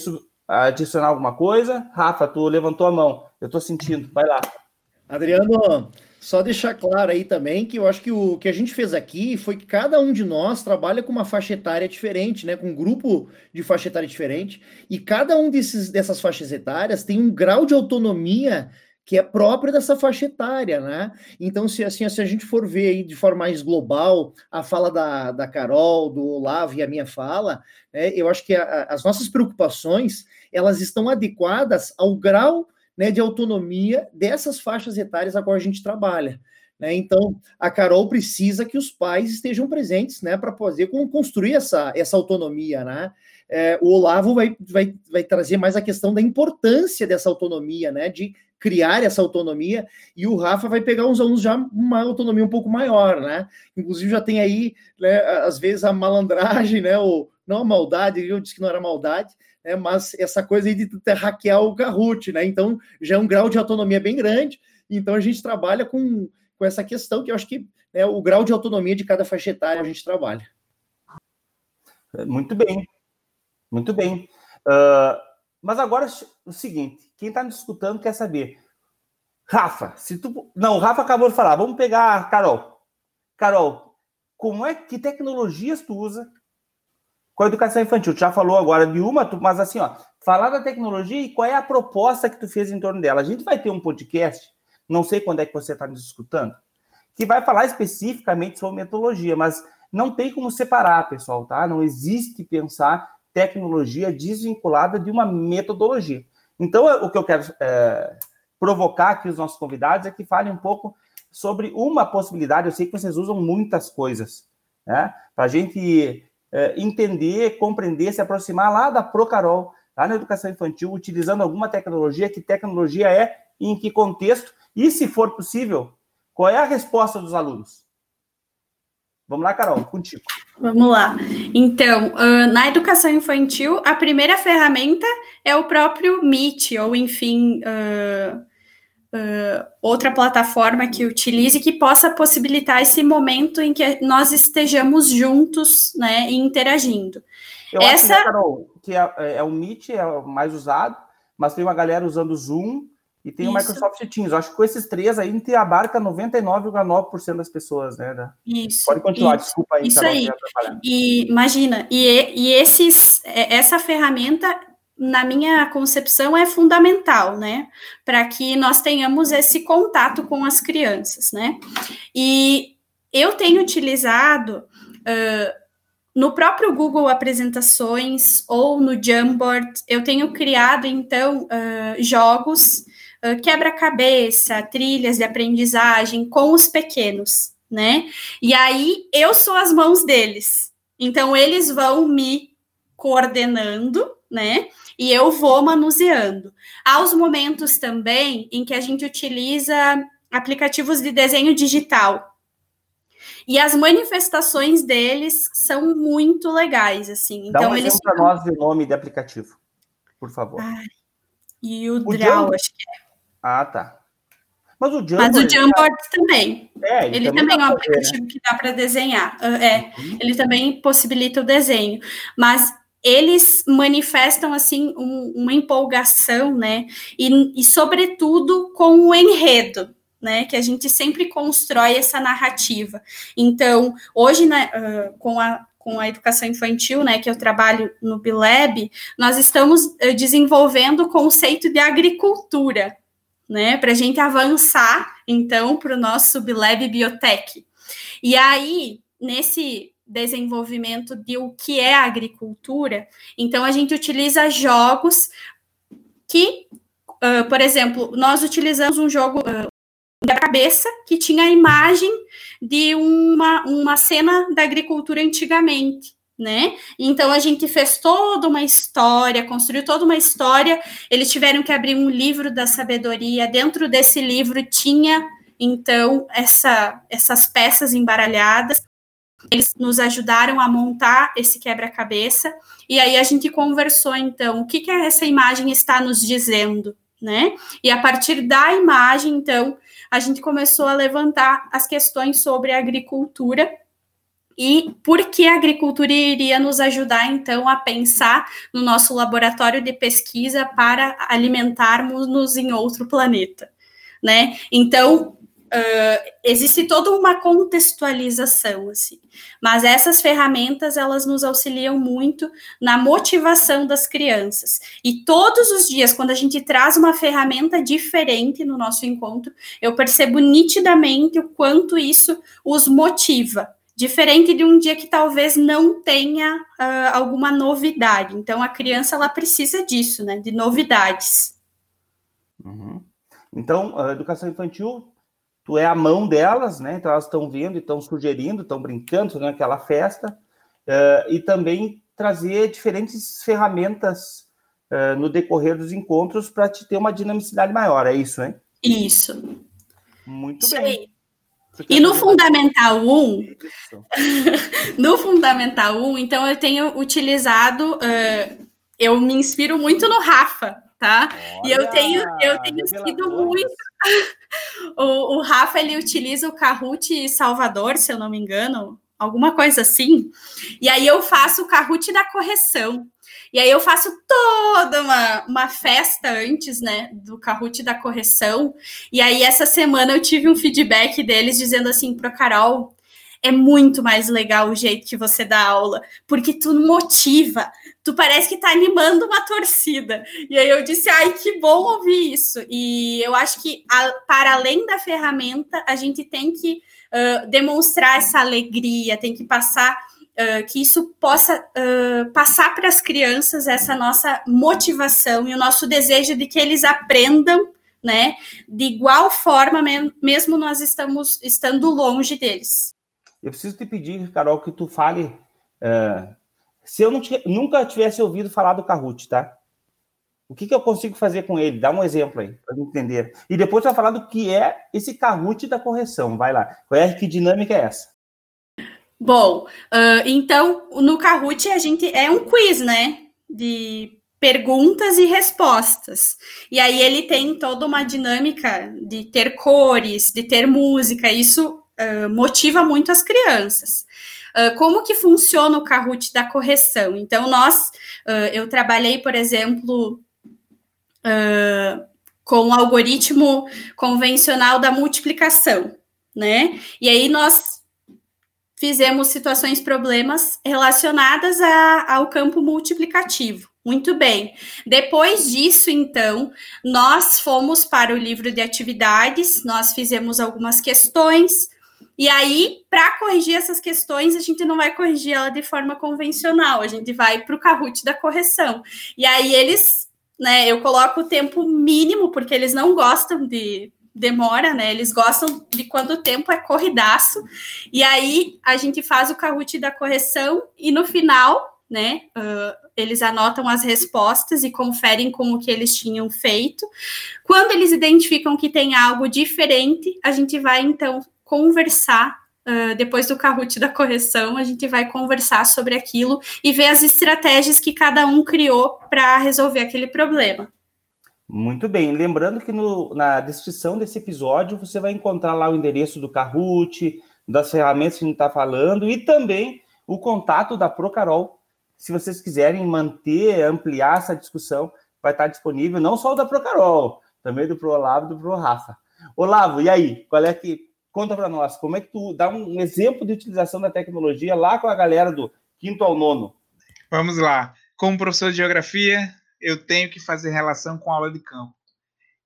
adicionar alguma coisa? Rafa, tu levantou a mão. Eu estou sentindo. Vai lá. Adriano, só deixar claro aí também que eu acho que o que a gente fez aqui foi que cada um de nós trabalha com uma faixa etária diferente, né? Com um grupo de faixa etária diferente, e cada um desses, dessas faixas etárias tem um grau de autonomia que é própria dessa faixa etária, né? Então, se assim, se a gente for ver aí de forma mais global a fala da, da Carol, do Olavo e a minha fala, né, eu acho que a, as nossas preocupações elas estão adequadas ao grau né, de autonomia dessas faixas etárias a qual a gente trabalha. Né? Então, a Carol precisa que os pais estejam presentes né, para poder construir essa, essa autonomia. Né? É, o Olavo vai, vai, vai trazer mais a questão da importância dessa autonomia, né, de criar essa autonomia, e o Rafa vai pegar uns alunos já uma autonomia um pouco maior, né? Inclusive já tem aí, né, às vezes, a malandragem, né? Ou não a maldade, eu disse que não era maldade, né? Mas essa coisa aí de hackear o Kahoot, né? Então já é um grau de autonomia bem grande. Então a gente trabalha com, com essa questão que eu acho que é o grau de autonomia de cada faixa etária a gente trabalha. Muito bem, muito bem. Uh, mas agora o seguinte: quem está nos escutando quer saber. Rafa, se tu. Não, o Rafa acabou de falar. Vamos pegar a Carol. Carol, como é que tecnologias tu usa com a educação infantil? Tu já falou agora de uma, mas assim, ó, falar da tecnologia e qual é a proposta que tu fez em torno dela. A gente vai ter um podcast, não sei quando é que você está nos escutando, que vai falar especificamente sobre metodologia, mas não tem como separar, pessoal, tá? Não existe pensar tecnologia desvinculada de uma metodologia. Então, o que eu quero é, provocar aqui os nossos convidados é que falem um pouco sobre uma possibilidade. Eu sei que vocês usam muitas coisas, né? Para a gente é, entender, compreender, se aproximar lá da Procarol, lá na educação infantil, utilizando alguma tecnologia, que tecnologia é, em que contexto, e se for possível, qual é a resposta dos alunos? Vamos lá, Carol, contigo. Vamos lá. Então, uh, na educação infantil, a primeira ferramenta é o próprio Meet, ou enfim, uh, uh, outra plataforma que utilize que possa possibilitar esse momento em que nós estejamos juntos, né, interagindo. Eu Essa... acho, né, Carol, que é, é, o Meet é o mais usado, mas tem uma galera usando o Zoom, e tem Isso. o Microsoft Teams. Eu acho que com esses três aí, a gente abarca 99,9% das pessoas, né? Isso. Pode continuar, isso, desculpa aí. Isso Carol, aí. E imagina, e, e esses, é, essa ferramenta, na minha concepção, é fundamental, né? Para que nós tenhamos esse contato com as crianças, né? E eu tenho utilizado. Uh, no próprio Google Apresentações ou no Jamboard, eu tenho criado, então, uh, jogos quebra-cabeça, trilhas de aprendizagem com os pequenos, né? E aí eu sou as mãos deles. Então eles vão me coordenando, né? E eu vou manuseando. Há os momentos também em que a gente utiliza aplicativos de desenho digital. E as manifestações deles são muito legais, assim. Dá então, um eles para nós o nome de aplicativo, por favor. Ai, e o, o Draw, acho que é. Ah, tá. Mas o Jamboard, Mas o Jamboard também. É, ele, ele também, é um aplicativo né? que dá para desenhar. Ah, é, uhum. ele também possibilita o desenho. Mas eles manifestam assim um, uma empolgação, né? E, e sobretudo com o enredo, né? Que a gente sempre constrói essa narrativa. Então, hoje, né, uh, com a com a educação infantil, né, que eu trabalho no Bileb, nós estamos uh, desenvolvendo o conceito de agricultura, né? Para a gente avançar, então, para o nosso Sublab Biotech. E aí, nesse desenvolvimento de o que é agricultura, então a gente utiliza jogos que, uh, por exemplo, nós utilizamos um jogo uh, da cabeça que tinha a imagem de uma, uma cena da agricultura antigamente né? Então a gente fez toda uma história, construiu toda uma história. Eles tiveram que abrir um livro da sabedoria. Dentro desse livro tinha então essa, essas peças embaralhadas. Eles nos ajudaram a montar esse quebra-cabeça e aí a gente conversou então o que que essa imagem está nos dizendo, né? E a partir da imagem então a gente começou a levantar as questões sobre a agricultura e por que a agricultura iria nos ajudar, então, a pensar no nosso laboratório de pesquisa para alimentarmos-nos em outro planeta, né? Então, uh, existe toda uma contextualização, assim. Mas essas ferramentas, elas nos auxiliam muito na motivação das crianças. E todos os dias, quando a gente traz uma ferramenta diferente no nosso encontro, eu percebo nitidamente o quanto isso os motiva. Diferente de um dia que talvez não tenha uh, alguma novidade. Então, a criança, ela precisa disso, né? De novidades. Uhum. Então, a educação infantil tu é a mão delas, né? Então elas estão vendo, estão sugerindo, estão brincando naquela festa, uh, e também trazer diferentes ferramentas uh, no decorrer dos encontros para te ter uma dinamicidade maior, é isso, né? Isso. Muito isso bem. Aí. E no Fundamental 1, no Fundamental 1, então eu tenho utilizado, uh, eu me inspiro muito no Rafa, tá? Olha, e eu tenho, eu tenho sido muito. o, o Rafa ele utiliza o Kahoot Salvador, se eu não me engano, alguma coisa assim. E aí eu faço o Kahoot da correção. E aí eu faço toda uma, uma festa antes, né, do Kahoot da correção. E aí essa semana eu tive um feedback deles dizendo assim pro Carol, é muito mais legal o jeito que você dá aula, porque tu motiva, tu parece que tá animando uma torcida. E aí eu disse, ai, que bom ouvir isso. E eu acho que, a, para além da ferramenta, a gente tem que uh, demonstrar essa alegria, tem que passar. Uh, que isso possa uh, passar para as crianças essa nossa motivação e o nosso desejo de que eles aprendam, né, de igual forma, mesmo nós estamos estando longe deles. Eu preciso te pedir, Carol, que tu fale uh, se eu nunca tivesse ouvido falar do Kahoot, tá? O que, que eu consigo fazer com ele? Dá um exemplo aí, para entender. E depois vai falar do que é esse Kahoot da correção. Vai lá. Qual é que dinâmica é essa? Bom, uh, então, no Kahoot a gente é um quiz, né? De perguntas e respostas. E aí ele tem toda uma dinâmica de ter cores, de ter música. Isso uh, motiva muito as crianças. Uh, como que funciona o Kahoot da correção? Então, nós, eu trabalhei, por exemplo, com o algoritmo convencional da multiplicação, né? E aí nós fizemos situações, problemas relacionadas a, ao campo multiplicativo. Muito bem. Depois disso, então, nós fomos para o livro de atividades, nós fizemos algumas questões, e aí, para corrigir essas questões, a gente não vai corrigir ela de forma convencional, a gente vai para o Kahoot da correção. E aí eles, né, eu coloco o tempo mínimo, porque eles não gostam de demora, né? Eles gostam de quando o tempo é corridaço. E aí a gente faz o Kahoot da correção e no final, né, uh, eles anotam as respostas e conferem com o que eles tinham feito. Quando eles identificam que tem algo diferente, a gente vai então conversar. Uh, depois do Kahoot da correção, a gente vai conversar sobre aquilo e ver as estratégias que cada um criou para resolver aquele problema. Muito bem. Lembrando que no, na descrição desse episódio você vai encontrar lá o endereço do Kahoot, das ferramentas que a gente está falando e também o contato da Procarol. Se vocês quiserem manter, ampliar essa discussão, vai estar disponível não só o da Procarol, também do Pro Olavo e do Pro Rafa. Olavo, e aí? Qual é que Conta para nós, como é que tu dá um exemplo de utilização da tecnologia lá com a galera do quinto ao nono? Vamos lá. Como professor de geografia, eu tenho que fazer relação com a aula de campo.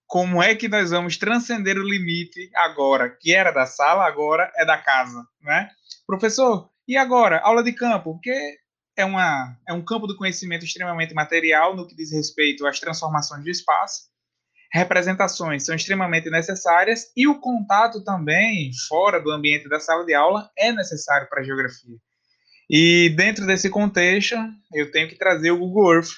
Como é que nós vamos transcender o limite agora, que era da sala, agora é da casa, né? Professor, e agora, aula de campo? Porque é, uma, é um campo do conhecimento extremamente material no que diz respeito às transformações de espaço, representações são extremamente necessárias e o contato também, fora do ambiente da sala de aula, é necessário para a geografia. E dentro desse contexto, eu tenho que trazer o Google Earth.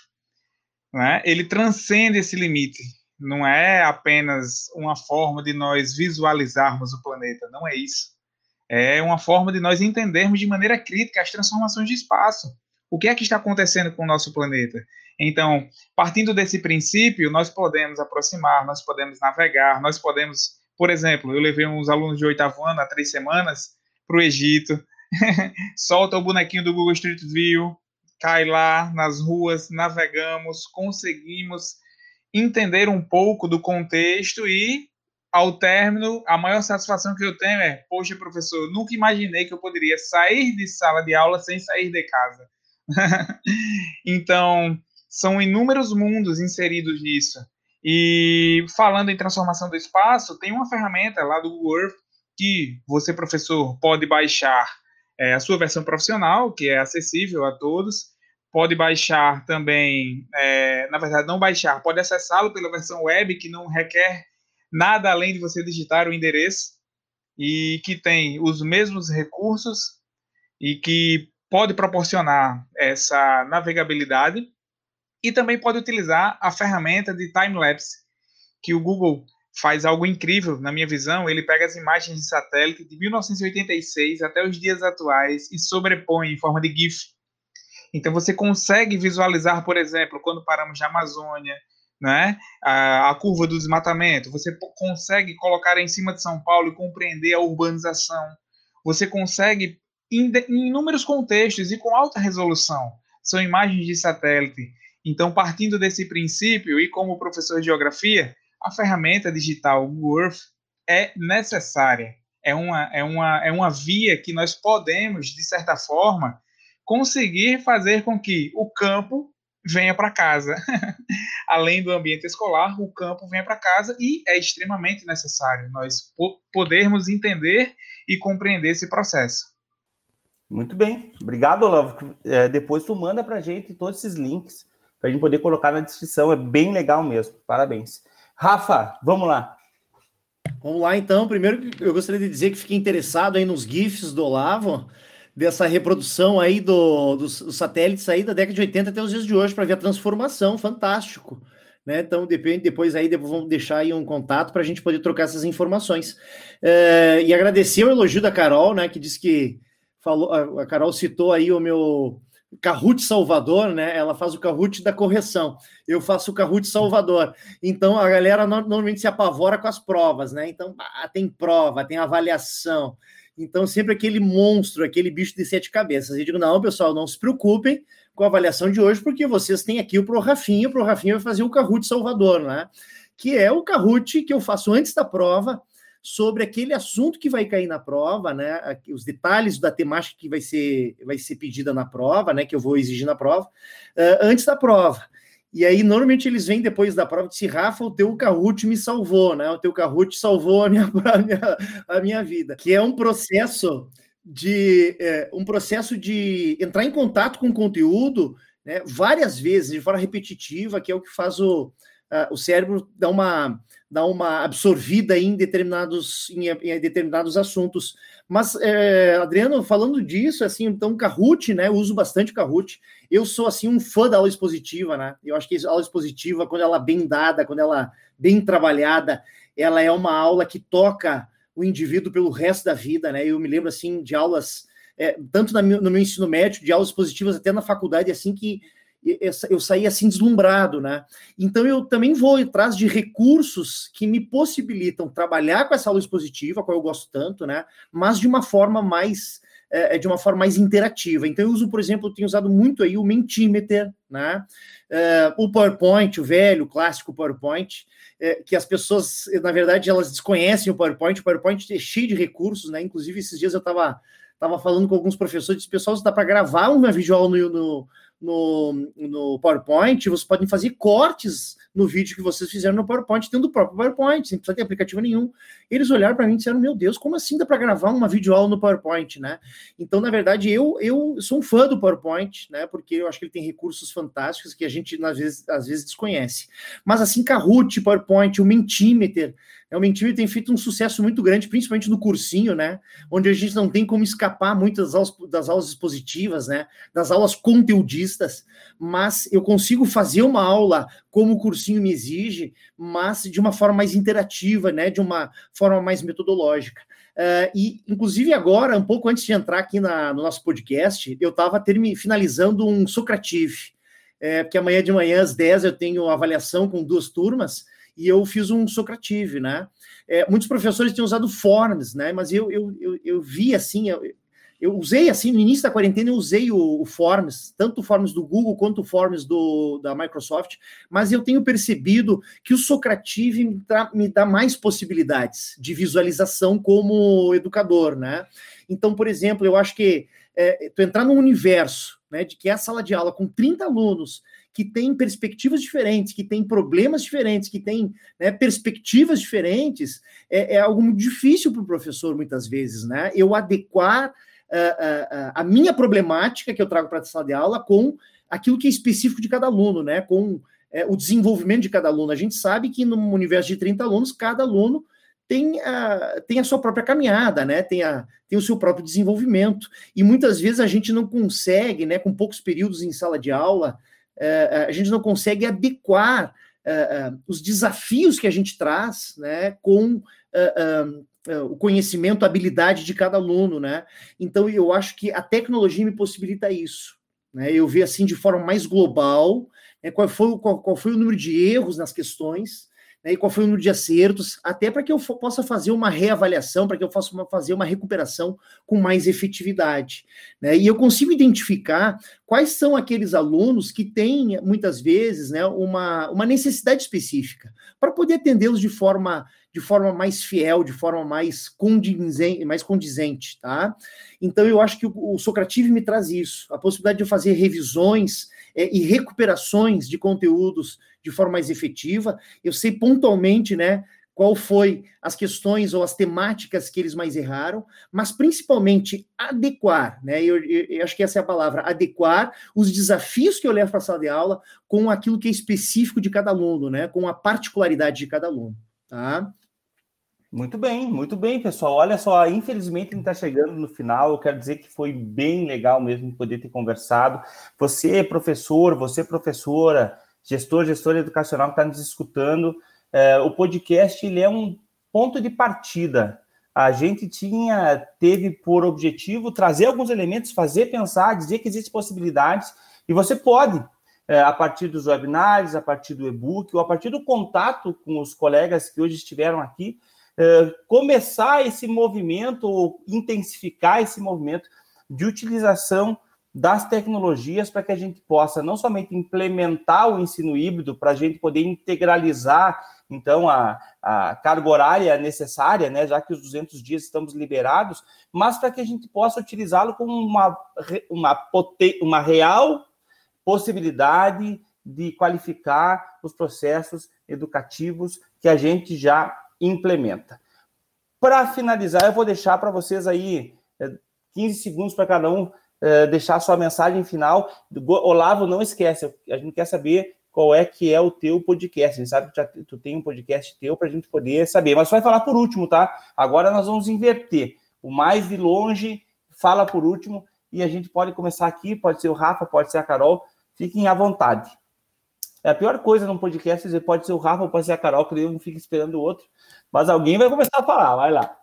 Né? Ele transcende esse limite. Não é apenas uma forma de nós visualizarmos o planeta, não é isso. É uma forma de nós entendermos de maneira crítica as transformações de espaço. O que é que está acontecendo com o nosso planeta? Então, partindo desse princípio, nós podemos aproximar, nós podemos navegar, nós podemos, por exemplo, eu levei uns alunos de oitavo ano há três semanas para o Egito, solta o bonequinho do Google Street View, cai lá nas ruas, navegamos, conseguimos entender um pouco do contexto e ao término, a maior satisfação que eu tenho é, poxa, professor, nunca imaginei que eu poderia sair de sala de aula sem sair de casa. então, são inúmeros mundos inseridos nisso. E falando em transformação do espaço, tem uma ferramenta lá do Google Earth que você, professor, pode baixar é, a sua versão profissional, que é acessível a todos. Pode baixar também, é, na verdade, não baixar, pode acessá-lo pela versão web, que não requer nada além de você digitar o endereço e que tem os mesmos recursos e que pode proporcionar essa navegabilidade e também pode utilizar a ferramenta de time-lapse, que o Google faz algo incrível, na minha visão. Ele pega as imagens de satélite de 1986 até os dias atuais e sobrepõe em forma de GIF. Então você consegue visualizar, por exemplo, quando paramos na Amazônia, né, a, a, curva do desmatamento, você consegue colocar em cima de São Paulo e compreender a urbanização. Você consegue, em, em inúmeros contextos e com alta resolução, são imagens de satélite. Então, partindo desse princípio, e como professor de geografia, a ferramenta digital Google Earth é necessária. É uma, é, uma, é uma via que nós podemos, de certa forma, conseguir fazer com que o campo venha para casa. Além do ambiente escolar, o campo venha para casa e é extremamente necessário nós podermos entender e compreender esse processo. Muito bem, obrigado, Olavo. É, depois tu manda para a gente todos esses links para a gente poder colocar na descrição. É bem legal mesmo. Parabéns. Rafa, vamos lá. Vamos lá, então. Primeiro, eu gostaria de dizer que fiquei interessado aí nos GIFs do Olavo, dessa reprodução aí do, dos, dos satélites aí da década de 80 até os dias de hoje, para ver a transformação. Fantástico. Né? Então, depende, depois aí vamos deixar aí um contato para a gente poder trocar essas informações. É, e agradecer o elogio da Carol, né? Que disse que falou, a Carol citou aí o meu Kahoot Salvador, né? Ela faz o Kahoot da correção. Eu faço o Kahoot Salvador. Então a galera normalmente se apavora com as provas, né? Então ah, tem prova, tem avaliação. Então sempre aquele monstro, aquele bicho de sete cabeças. E digo não, pessoal, não se preocupem com a avaliação de hoje, porque vocês têm aqui o Pro Rafinha. O Pro Rafinha vai fazer o Kahoot Salvador, né? Que é o Kahoot que eu faço antes da prova sobre aquele assunto que vai cair na prova, né? Os detalhes da temática que vai ser, vai ser pedida na prova, né? Que eu vou exigir na prova, uh, antes da prova. E aí, normalmente, eles vêm depois da prova e dizem, Rafa, o teu Kahoot me salvou, né? O teu Kahoot salvou a minha, a minha, a minha vida. Que é um processo de é, um processo de entrar em contato com o conteúdo né, várias vezes, de forma repetitiva, que é o que faz o, o cérebro dar uma dar uma absorvida em determinados, em, em determinados assuntos. Mas, é, Adriano, falando disso, assim, então, Kahoot, né? Eu uso bastante Kahoot. Eu sou, assim, um fã da aula expositiva, né? Eu acho que a aula expositiva, quando ela é bem dada, quando ela é bem trabalhada, ela é uma aula que toca o indivíduo pelo resto da vida, né? Eu me lembro, assim, de aulas, é, tanto no meu ensino médio, de aulas expositivas até na faculdade, assim, que eu saí assim deslumbrado, né? Então eu também vou atrás de recursos que me possibilitam trabalhar com essa luz positiva, qual eu gosto tanto, né? Mas de uma forma mais é, de uma forma mais interativa. Então eu uso, por exemplo, eu tenho usado muito aí o Mentimeter, né? É, o PowerPoint, o velho, clássico PowerPoint, é, que as pessoas, na verdade, elas desconhecem o PowerPoint. O PowerPoint é cheio de recursos, né? Inclusive esses dias eu estava tava falando com alguns professores, disse, pessoal, dá para gravar uma videoaula no, no no, no PowerPoint, vocês podem fazer cortes no vídeo que vocês fizeram no PowerPoint, dentro do próprio PowerPoint, sem precisar ter aplicativo nenhum. Eles olharam para mim e disseram: Meu Deus, como assim dá para gravar uma videoaula no PowerPoint, né? Então, na verdade, eu, eu sou um fã do PowerPoint, né? Porque eu acho que ele tem recursos fantásticos que a gente às vezes, às vezes desconhece. Mas assim, Kahoot, PowerPoint, o Mentimeter, é, o Mentimeter tem feito um sucesso muito grande, principalmente no cursinho, né? Onde a gente não tem como escapar muito das aulas, das aulas expositivas, né? Das aulas conteudistas, mas eu consigo fazer uma aula como o cursinho me exige, mas de uma forma mais interativa, né? De uma forma mais metodológica. Uh, e, inclusive, agora, um pouco antes de entrar aqui na, no nosso podcast, eu estava finalizando um Socrative, é, porque amanhã de manhã, às 10, eu tenho avaliação com duas turmas, e eu fiz um Socrative, né? É, muitos professores têm usado Forms, né? Mas eu, eu, eu, eu vi assim, eu, eu usei, assim, no início da quarentena, eu usei o, o Forms, tanto o Forms do Google quanto o Forms do, da Microsoft, mas eu tenho percebido que o Socrative me, me dá mais possibilidades de visualização como educador, né? Então, por exemplo, eu acho que é, tu entrar num universo, né, de que é a sala de aula com 30 alunos, que tem perspectivas diferentes, que tem problemas diferentes, que tem né, perspectivas diferentes, é, é algo muito difícil para o professor, muitas vezes, né? Eu adequar uh, uh, a minha problemática que eu trago para a sala de aula com aquilo que é específico de cada aluno, né? Com uh, o desenvolvimento de cada aluno. A gente sabe que no universo de 30 alunos, cada aluno tem a, tem a sua própria caminhada, né? Tem, a, tem o seu próprio desenvolvimento. E muitas vezes a gente não consegue, né, com poucos períodos em sala de aula, a gente não consegue adequar uh, os desafios que a gente traz né, com o conhecimento, a habilidade de cada aluno. Né? Então, eu acho que a tecnologia me possibilita isso. Né? Eu ver assim de forma mais global né, qual, foi, qual, qual foi o número de erros nas questões, né, e qual foi o número de acertos, até para que eu possa fazer uma reavaliação, para que eu possa fazer uma recuperação com mais efetividade. Né? E eu consigo identificar quais são aqueles alunos que têm, muitas vezes, né, uma, uma necessidade específica, para poder atendê-los de forma de forma mais fiel, de forma mais condizente, mais condizente, tá? Então eu acho que o, o Socrative me traz isso, a possibilidade de eu fazer revisões é, e recuperações de conteúdos de forma mais efetiva. Eu sei pontualmente, né, qual foi as questões ou as temáticas que eles mais erraram, mas principalmente adequar, né? Eu, eu, eu acho que essa é a palavra, adequar os desafios que eu levo para a sala de aula com aquilo que é específico de cada aluno, né? Com a particularidade de cada aluno, tá? Muito bem, muito bem, pessoal. Olha só, infelizmente gente está chegando no final. Eu quero dizer que foi bem legal mesmo poder ter conversado. Você, professor, você, professora, gestor, gestora educacional que está nos escutando, é, o podcast ele é um ponto de partida. A gente tinha, teve por objetivo trazer alguns elementos, fazer pensar, dizer que existem possibilidades, e você pode, é, a partir dos webinars, a partir do e-book, ou a partir do contato com os colegas que hoje estiveram aqui, é, começar esse movimento, ou intensificar esse movimento de utilização das tecnologias para que a gente possa não somente implementar o ensino híbrido, para a gente poder integralizar, então, a, a carga horária necessária, né, já que os 200 dias estamos liberados, mas para que a gente possa utilizá-lo como uma, uma, uma real possibilidade de qualificar os processos educativos que a gente já implementa. Para finalizar, eu vou deixar para vocês aí 15 é, segundos para cada um uh, deixar sua mensagem final. Olavo, não esquece, a gente quer saber qual é que é o teu podcast. A gente sabe que já, tu tem um podcast teu para a gente poder saber. Mas vai falar por último, tá? Agora nós vamos inverter. O mais de longe fala por último e a gente pode começar aqui, pode ser o Rafa, pode ser a Carol. Fiquem à vontade. É a pior coisa num podcast, dizer, pode ser o Rafa, pode ser a Carol, que um fica esperando o outro. Mas alguém vai começar a falar, vai lá.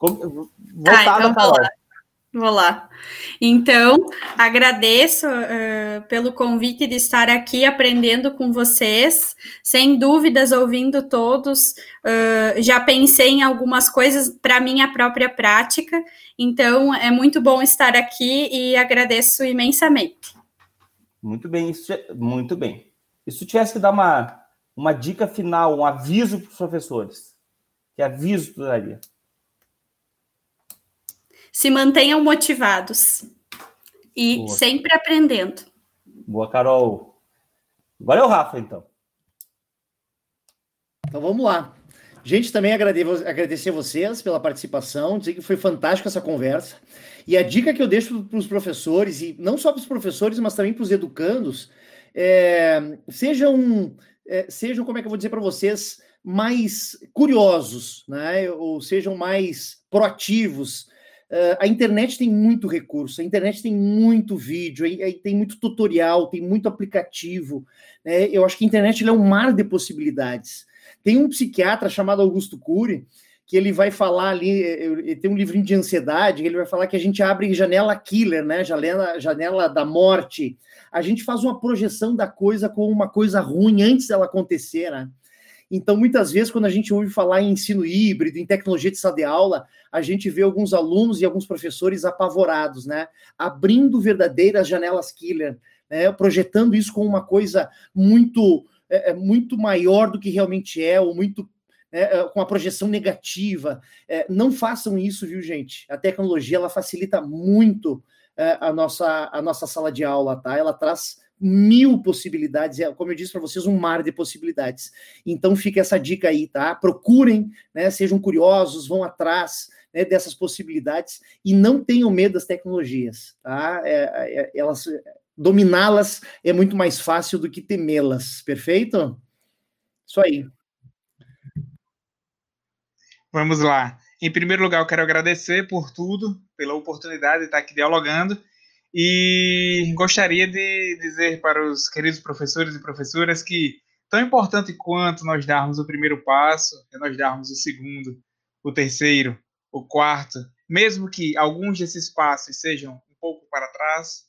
Voltada, ah, então Carol. Vou lá. Então, agradeço uh, pelo convite de estar aqui aprendendo com vocês. Sem dúvidas, ouvindo todos, uh, já pensei em algumas coisas para minha própria prática. Então, é muito bom estar aqui e agradeço imensamente. Muito bem, isso, muito bem. E se tivesse que dar uma, uma dica final, um aviso para os professores, que aviso tu daria? Se mantenham motivados e Boa. sempre aprendendo. Boa, Carol. Agora é o Rafa, então. Então vamos lá. Gente, também agradecer a vocês pela participação, dizer que foi fantástica essa conversa. E a dica que eu deixo para os professores, e não só para os professores, mas também para os educandos, é, sejam, é, sejam, como é que eu vou dizer para vocês, mais curiosos, né? ou sejam mais proativos Uh, a internet tem muito recurso, a internet tem muito vídeo, tem muito tutorial, tem muito aplicativo. Né? Eu acho que a internet é um mar de possibilidades. Tem um psiquiatra chamado Augusto Cury, que ele vai falar ali, ele tem um livrinho de ansiedade, ele vai falar que a gente abre janela killer, né? Janela, janela da morte. A gente faz uma projeção da coisa como uma coisa ruim antes dela acontecer, né? Então, muitas vezes, quando a gente ouve falar em ensino híbrido, em tecnologia de sala de aula, a gente vê alguns alunos e alguns professores apavorados, né? Abrindo verdadeiras janelas killer, né? projetando isso como uma coisa muito, é, é muito maior do que realmente é, ou muito é, é, com a projeção negativa. É, não façam isso, viu, gente? A tecnologia ela facilita muito é, a, nossa, a nossa sala de aula, tá? Ela traz mil possibilidades, é, como eu disse para vocês, um mar de possibilidades. Então fica essa dica aí, tá? Procurem, né? Sejam curiosos, vão atrás né, dessas possibilidades e não tenham medo das tecnologias, tá? É, é, elas dominá-las é muito mais fácil do que temê-las, perfeito? Isso aí. Vamos lá. Em primeiro lugar, eu quero agradecer por tudo, pela oportunidade de estar aqui dialogando. E gostaria de dizer para os queridos professores e professoras que, tão importante quanto nós darmos o primeiro passo, é nós darmos o segundo, o terceiro, o quarto, mesmo que alguns desses passos sejam um pouco para trás,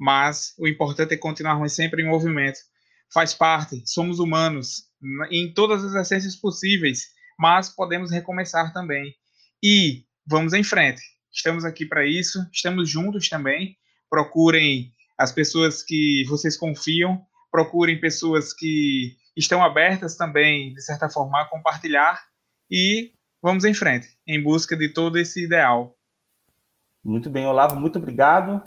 mas o importante é continuarmos sempre em movimento. Faz parte, somos humanos, em todas as essências possíveis, mas podemos recomeçar também. E vamos em frente. Estamos aqui para isso, estamos juntos também procurem as pessoas que vocês confiam, procurem pessoas que estão abertas também, de certa forma, a compartilhar e vamos em frente, em busca de todo esse ideal. Muito bem, Olavo, muito obrigado.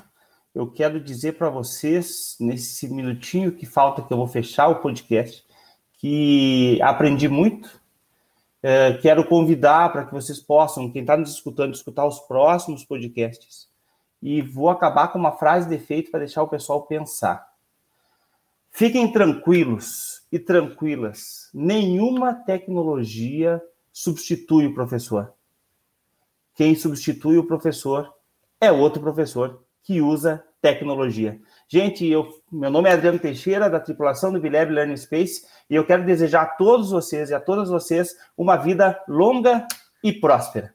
Eu quero dizer para vocês, nesse minutinho que falta, que eu vou fechar o podcast, que aprendi muito. É, quero convidar para que vocês possam, quem está nos escutando, escutar os próximos podcasts e vou acabar com uma frase de efeito para deixar o pessoal pensar. Fiquem tranquilos e tranquilas. Nenhuma tecnologia substitui o professor. Quem substitui o professor é outro professor que usa tecnologia. Gente, eu, meu nome é Adriano Teixeira, da tripulação do Bileb Learning Space, e eu quero desejar a todos vocês e a todas vocês uma vida longa e próspera.